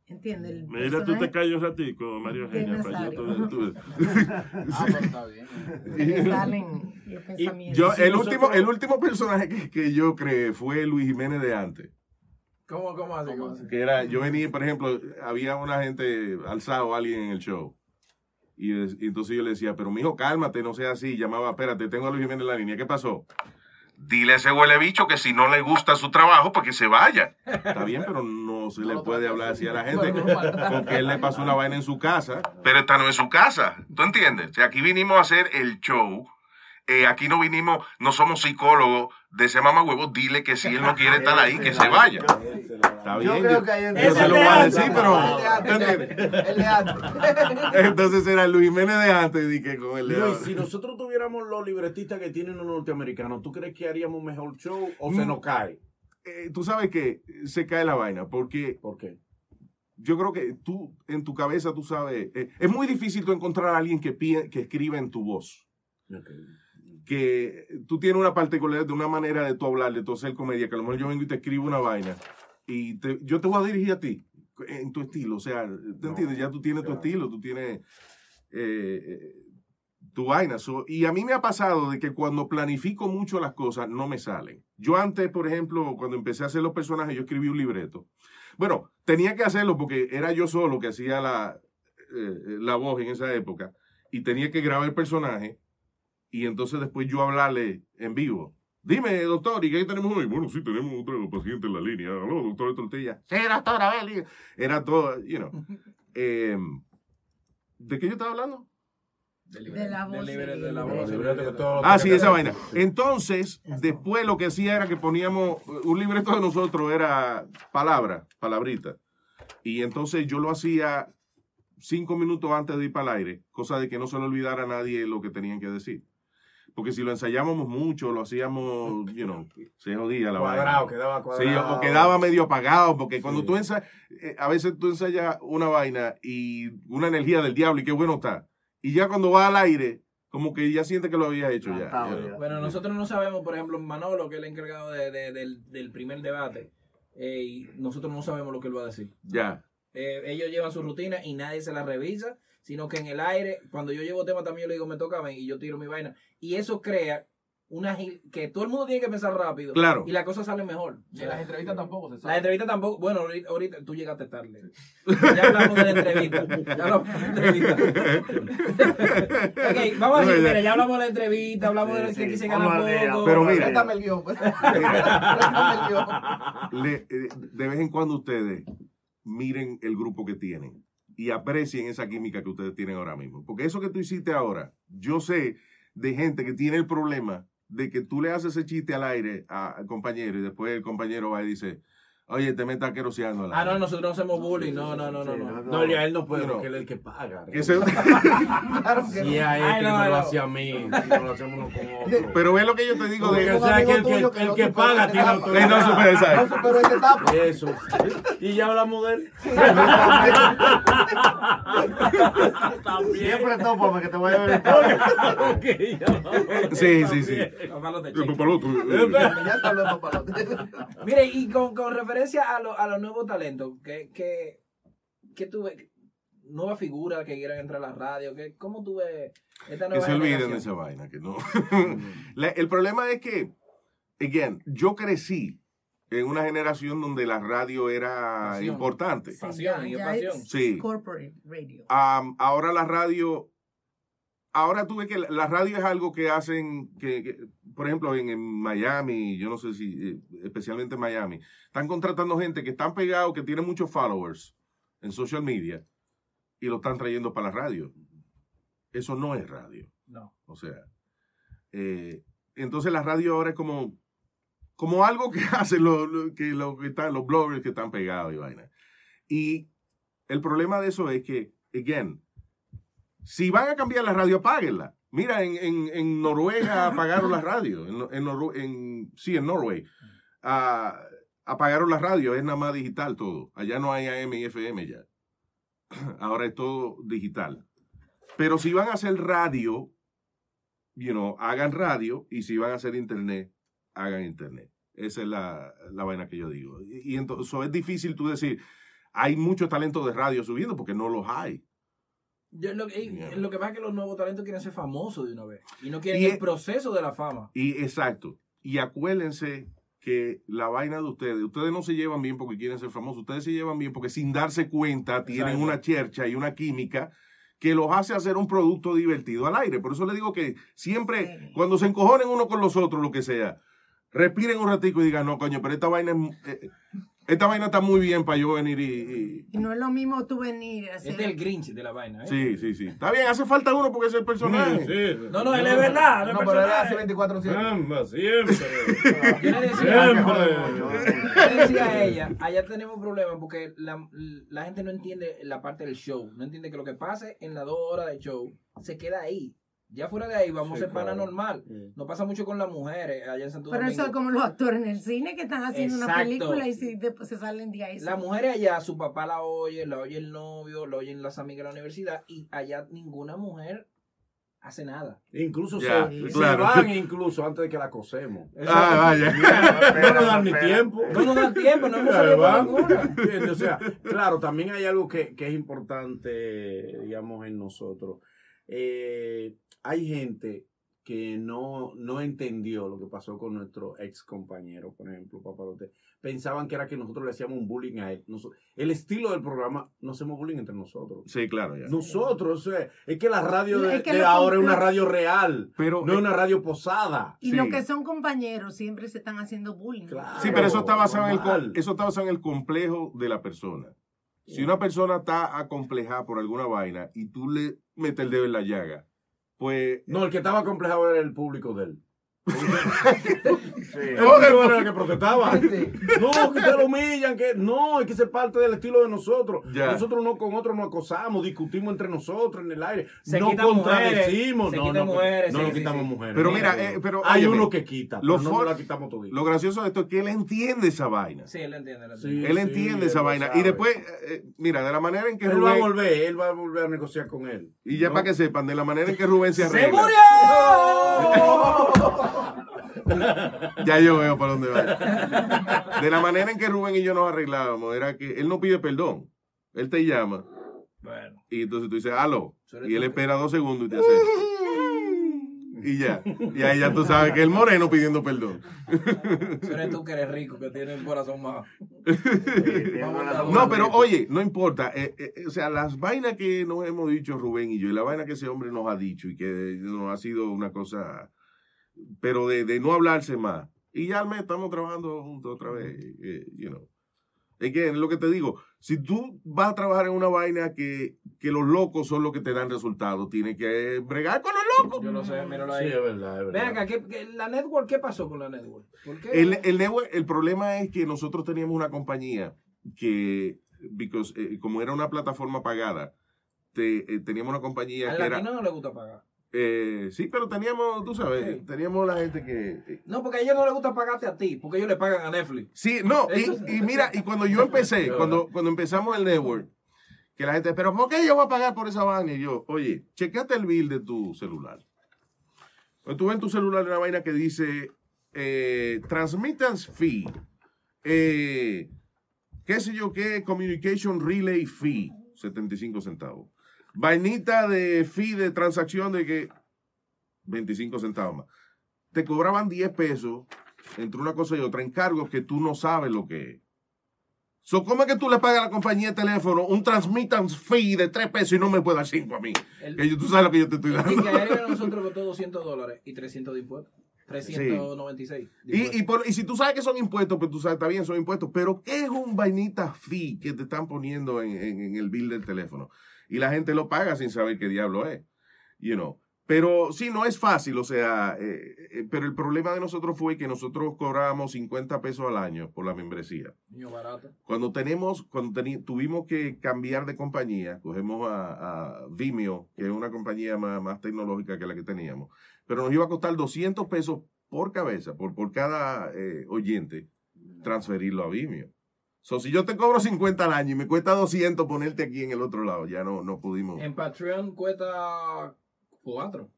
¿Entiendes? El Mira, tú te calles un ratico, Mario Eugenia, para yo todo- Ah, pero está bien. se le salen los pensamientos. Yo, el, último, el último personaje que, que yo creé fue Luis Jiménez de antes. ¿Cómo, cómo así? ¿Cómo así? Que era, yo venía, por ejemplo, había una gente alzado, alguien en el show. Y, es- y entonces yo le decía, pero mijo, cálmate, no sea así. Llamaba, espérate, tengo a Luis Jiménez en la línea. ¿Qué pasó? Dile a ese huele bicho que si no le gusta su trabajo, pues que se vaya. Está bien, pero no se No le puede hablar así. a la gente. Porque él le pasó una vaina en su casa. Pero esta no es su casa. ¿Tú entiendes? O sea, aquí vinimos a hacer el show. Eh, aquí no vinimos, no somos psicólogos de ese mamá huevo. Dile que si él no quiere estar ahí, que se vaya. Está Yo bien. creo yo- que hay yo se lo voy. Entonces era Luis Jiménez de antes y que con el Luis, si nosotros tuviéramos los libretistas que tienen los norteamericanos, ¿tú crees que haríamos mejor show o se nos cae? Eh, tú sabes que se cae la vaina, porque ¿Por qué? yo creo que tú, en tu cabeza, tú sabes, eh, es muy difícil tú encontrar a alguien que, que escriba en tu voz. Que tú tienes una particularidad de una manera de tú hablar, de tú hacer comedia, que a lo mejor yo vengo y te escribo una vaina y te- yo te voy a dirigir a ti en tu estilo. O sea, ¿te entiendes? Ya tú tienes tu estilo, tú tienes eh, eh, tu vaina. So, y a mí me ha pasado de que cuando planifico mucho las cosas, no me salen. Yo antes, por ejemplo, cuando empecé a hacer los personajes, yo escribí un libreto. Bueno, tenía que hacerlo porque era yo solo que hacía la, eh, la voz en esa época y tenía que grabar el personaje y entonces después yo hablarle en vivo. Dime, doctor, ¿y qué tenemos hoy? Bueno, sí, tenemos otro paciente en la línea. Aló, doctor de tortilla. Sí, doctor, a ver, Era todo, you know. Em, ¿De qué yo estaba hablando? de la voz. Libre- de la Ah, sí, esa vaina. Entonces, después lo que hacía era que poníamos, un libreto de nosotros era palabra, palabrita. Y entonces yo lo hacía cinco minutos antes de ir para el aire, cosa de que no se le olvidara a nadie lo que tenían que decir. Porque si lo ensayábamos mucho, lo hacíamos, you know, se jodía la Cuadrado, vaina. quedaba Sí, cuadrado. o quedaba medio apagado, porque cuando Sí. tú ensayas, a veces tú ensayas una vaina y una energía del diablo y qué bueno está. Y ya cuando va al aire, como que ya siente que lo había hecho ya. Bueno, nosotros no sabemos, por ejemplo, Manolo, que es el encargado de- de- del, del primer debate, eh, y nosotros no sabemos lo que él va a decir. Ya. Eh, ellos llevan su rutina y nadie se la revisa, sino que en el aire, cuando yo llevo tema también yo le digo, me toca a mí y yo tiro mi vaina. Y eso crea una gil- que todo el mundo tiene que pensar rápido Claro. y las cosas salen mejor. Y en las entrevistas tampoco se Las sabe. entrevistas tampoco, bueno, ahorita, ahorita tú llegaste tarde. Ya hablamos de la entrevista. Ya hablamos de la entrevista. ok, vamos a decir, mira, ya hablamos de la entrevista, hablamos de Sí, lo que sí. se gana poco. Pero mira. Préstame el guion. pues. Préstame el guion. Eh, de vez en cuando ustedes miren el grupo que tienen y aprecien esa química que ustedes tienen ahora mismo. Porque eso que tú hiciste ahora, yo sé de gente que tiene el problema de que tú le haces ese chiste al aire al compañero y después el compañero va y dice, Oye, te metas queroseando. Ah, no, nosotros no hacemos bullying. No, no, no, no. Sí, no. No, ya él no puede No. porque él es el que paga. Que se- Claro que Si a él Ay, que no, no, lo hace a mí, si no lo hacemos uno con otro. pero es lo que yo te digo Porque, de... o sea, que el que, paga supera tiene autoridad. etapa. No supera esa No superó esta etapa. Eso. Y ya hablamos de él. Siempre tópame que te voy a ver. Ok, ya Sí, sí, sí. Papalote, papalote, Ya está hablando papalote. Mire, y con, con referencia a, lo- a los nuevos talentos, que, que, que tuve nuevas figuras que quieran entrar a la radio, que, ¿cómo tuve esta Que nueva se olviden de esa vaina, que no. La- el problema es que, again, yo crecí en una generación donde la radio era Pasión. importante. Pasión y pasión. Sí. corporate radio. Am, ahora la radio, ahora tuve que la, radio es algo que hacen, que, que, por ejemplo, en, en Miami, yo no sé si, eh, especialmente en Miami, están contratando gente que están pegados, que tienen muchos followers en social media y lo están trayendo para la radio. Eso no es radio. No. O sea, eh, entonces la radio ahora es como, como algo que hacen los, los- que, lo que están, los bloggers que están pegados y vaina. Y el problema de eso es que, again, si van a cambiar la radio, apáguenla. Mira, en, en, en Noruega apagaron la radio. En, en, sí, en Norway. Ah, apagaron la radio, es nada más digital todo. Allá no hay AM y FM ya. Ahora es todo digital. Pero si van a hacer radio, you know, hagan radio. Y si van a hacer internet, hagan internet. Esa es la, la vaina que yo digo. Y, y entonces so, es difícil tú decir, hay mucho talento de radio subiendo porque no los hay. Yo, lo, que- Yeah. lo que pasa es que los nuevos talentos quieren ser famosos de una vez. Y no quieren Y el es- proceso de la fama. Y exacto. Y acuérdense que la vaina de ustedes, ustedes no se llevan bien porque quieren ser famosos, ustedes se llevan bien porque sin darse cuenta tienen Exacto. una chercha y una química que los hace hacer un producto divertido al aire. Por eso le digo que siempre, Sí. cuando se encojonen uno con los otros, lo que sea, respiren un ratico y digan, no, coño, pero esta vaina es, eh, esta vaina está muy bien para yo venir y... y- Y no es lo mismo tú venir a Este hacer. es el Grinch de la vaina. ¿eh? Sí, sí, sí. Está bien, hace falta uno porque es el personaje. Sí. No, no, él es verdad. No, No, pero él hace 24 7 Caramba, siempre. Yo le decía, Siempre. yo le decía a ella, allá tenemos problemas porque la, la gente no entiende la parte del show. No entiende que lo que pase en las dos horas de show se queda ahí. Ya fuera de ahí vamos Sí, a ser pana claro. normal. Sí. No pasa mucho con las mujeres allá en Santo Pero eso es como los actores en el cine que están haciendo una película y si después se salen de ahí. Las mujeres allá, su papá la oye, la oye el novio, la oyen las amigas de la universidad y allá ninguna mujer hace nada. Incluso Ya, se, claro. se van incluso antes de que la cosemos. Ah, vaya. No nos dan ni tiempo. No nos da tiempo, no hemos salido. O sea, claro, también hay algo que, que es importante, digamos, en nosotros. Eh, hay gente que no, no entendió lo que pasó con nuestro ex compañero, por ejemplo, Papalote. Pensaban que era que nosotros le hacíamos un bullying a él. El estilo del programa, no hacemos bullying entre nosotros. Sí, claro, ya. Nosotros, o sea, es que la radio de, Es que de lo ahora es una radio real, Pero, no es una radio posada. Y Sí. los que son compañeros siempre se están haciendo bullying. Claro. Sí, pero eso está basado en el eso está basado en el complejo de la persona. Si una persona está acomplejada por alguna vaina y tú le metes el dedo en la llaga, pues No, el que estaba complejado era el público de él. Sí. El público era el que protestaba. No, que te lo humillan, que no, es que se parte del estilo de nosotros. Nosotros no con otros nos acosamos, discutimos entre nosotros en el aire. Se no contradecimos. mujeres, se no, no, mujeres, no sí, quitamos sí. mujeres. Pero no, mira, no. eh, pero, hay óyeme, uno que quita, lo no la quitamos gracioso de esto es que él entiende esa vaina. Sí, él entiende. él Sí, entiende. Él sí, entiende él esa vaina. sabe. Y después, eh, mira, de la manera en que él va a Rubén, volver, él va a volver a negociar con él. y ya ¿no? para que sepan, de la manera en que Rubén se ¡Se arregla. murió! Ya yo veo para dónde va. De la manera en que Rubén y yo nos arreglábamos, era que él no pide perdón. Él te llama bueno, y entonces tú dices, aló. Y él espera dos segundos y te hace. Y ya. Y ahí ya tú sabes que el moreno pidiendo perdón. eres tú que eres rico, que tienes el corazón más. No, pero oye, no importa. eh, eh, o sea, las vainas que nos hemos dicho Rubén y yo, y la vaina que ese hombre nos ha dicho y que nos ha sido una cosa, pero de, de no hablarse más. Y ya al mes estamos trabajando juntos otra vez, eh, you know. Es que es lo que te digo, si tú vas a trabajar en una vaina que, que los locos son los que te dan resultados, tienes que bregar con los locos. Yo lo sé, míralo Sí, ahí. es verdad, es Ven verdad. acá, ¿qué, qué- la network, ¿qué pasó con la network? ¿Por qué? El, el, network- el problema es que nosotros teníamos una compañía que, because, eh, como era una plataforma pagada, te- eh, teníamos una compañía Al que era... no le gusta pagar. Eh, sí, pero teníamos, tú sabes, Sí. teníamos la gente que... No, porque a ellos no les gusta pagarte a ti, porque ellos le pagan a Netflix. Sí, no, y, y mira, y cuando yo empecé, cuando, cuando empezamos el network, que la gente, pero ¿por qué yo voy a pagar por esa vaina? Y yo, oye, checate el bill de tu celular. Pues tú ves en tu celular una vaina que dice eh, transmittance fee, eh, qué sé yo qué, communication relay fee, 75 centavos. Vainita de fee de transacción de que 25 centavos más. Te cobraban 10 pesos entre una cosa y otra en cargos que tú no sabes lo que es. So, ¿Cómo es que tú le pagas a la compañía de teléfono un transmittance fee de 3 pesos y no me puedes dar 5 a mí? El- Que yo- tú sabes lo que yo te estoy dando. ticket aéreo a nosotros costó 200 dólares y 300 de impuestos. 396. de Y, y, por- y si tú sabes que son impuestos, pues tú sabes, está bien, son impuestos. Pero ¿qué es un vainita fee que te están poniendo en, en- en el bill del teléfono? Y la gente lo paga sin saber qué diablo es. You know. Pero sí, no es fácil, o sea, eh, eh, pero el problema de nosotros fue que nosotros cobrábamos 50 pesos al año por la membresía. Barato. Cuando tenemos, cuando tuvimos que cambiar de compañía, cogemos a, a Vimeo, que es una compañía más, más tecnológica que la que teníamos, pero nos iba a costar 200 pesos por cabeza, por, por cada eh, oyente, transferirlo a Vimeo. So, si yo te cobro 50 al año y me cuesta 200 ponerte aquí en el otro lado, ya no, no pudimos. En Patreon cuesta 4.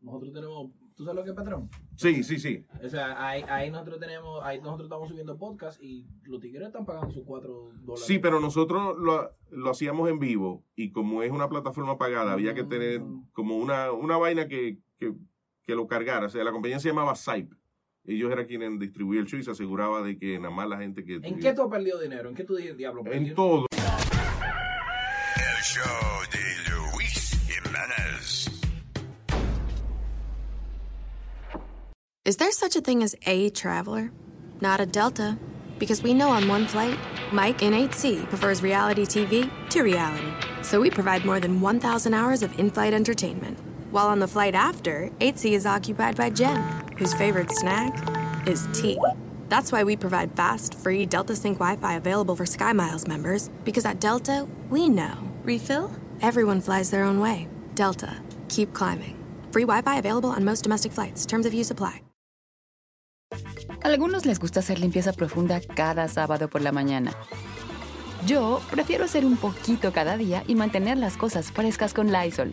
Nosotros tenemos. ¿Tú sabes lo que es Patreon? Sí, sí, sí. O sea, ahí, ahí nosotros tenemos. Ahí nosotros estamos subiendo podcast y los tigres están pagando sus 4 dólares. Sí, pero nosotros lo, lo hacíamos en vivo y como es una plataforma pagada, había que tener como una, una vaina que, que, que lo cargara. O sea, la compañía se llamaba Sype. Ellos eran quienes distribuían el show y se aseguraba de que nada más la gente que... ¿En tuviera- qué tú has perdido dinero? ¿En qué tú dices, diablo? perdí En todo. El show de Luis Jiménez. Is there such a thing as a traveler? Not a Delta. Because we know on one flight, Mike in 8C prefers reality TV to reality. So we provide more than 1,000 hours of in flight entertainment. While on the flight after, 8C is occupied by Jen, whose favorite snack is tea. That's why we provide fast, free Delta Sync Wi Fi available for SkyMiles members. Because at Delta, we know. Refill? Everyone flies their own way. Delta. Keep climbing. Free Wi Fi available on most domestic flights. Terms of use apply. Algunos les gusta hacer limpieza profunda cada sábado por la mañana. Yo prefiero hacer un poquito cada día y mantener las cosas frescas con Lysol.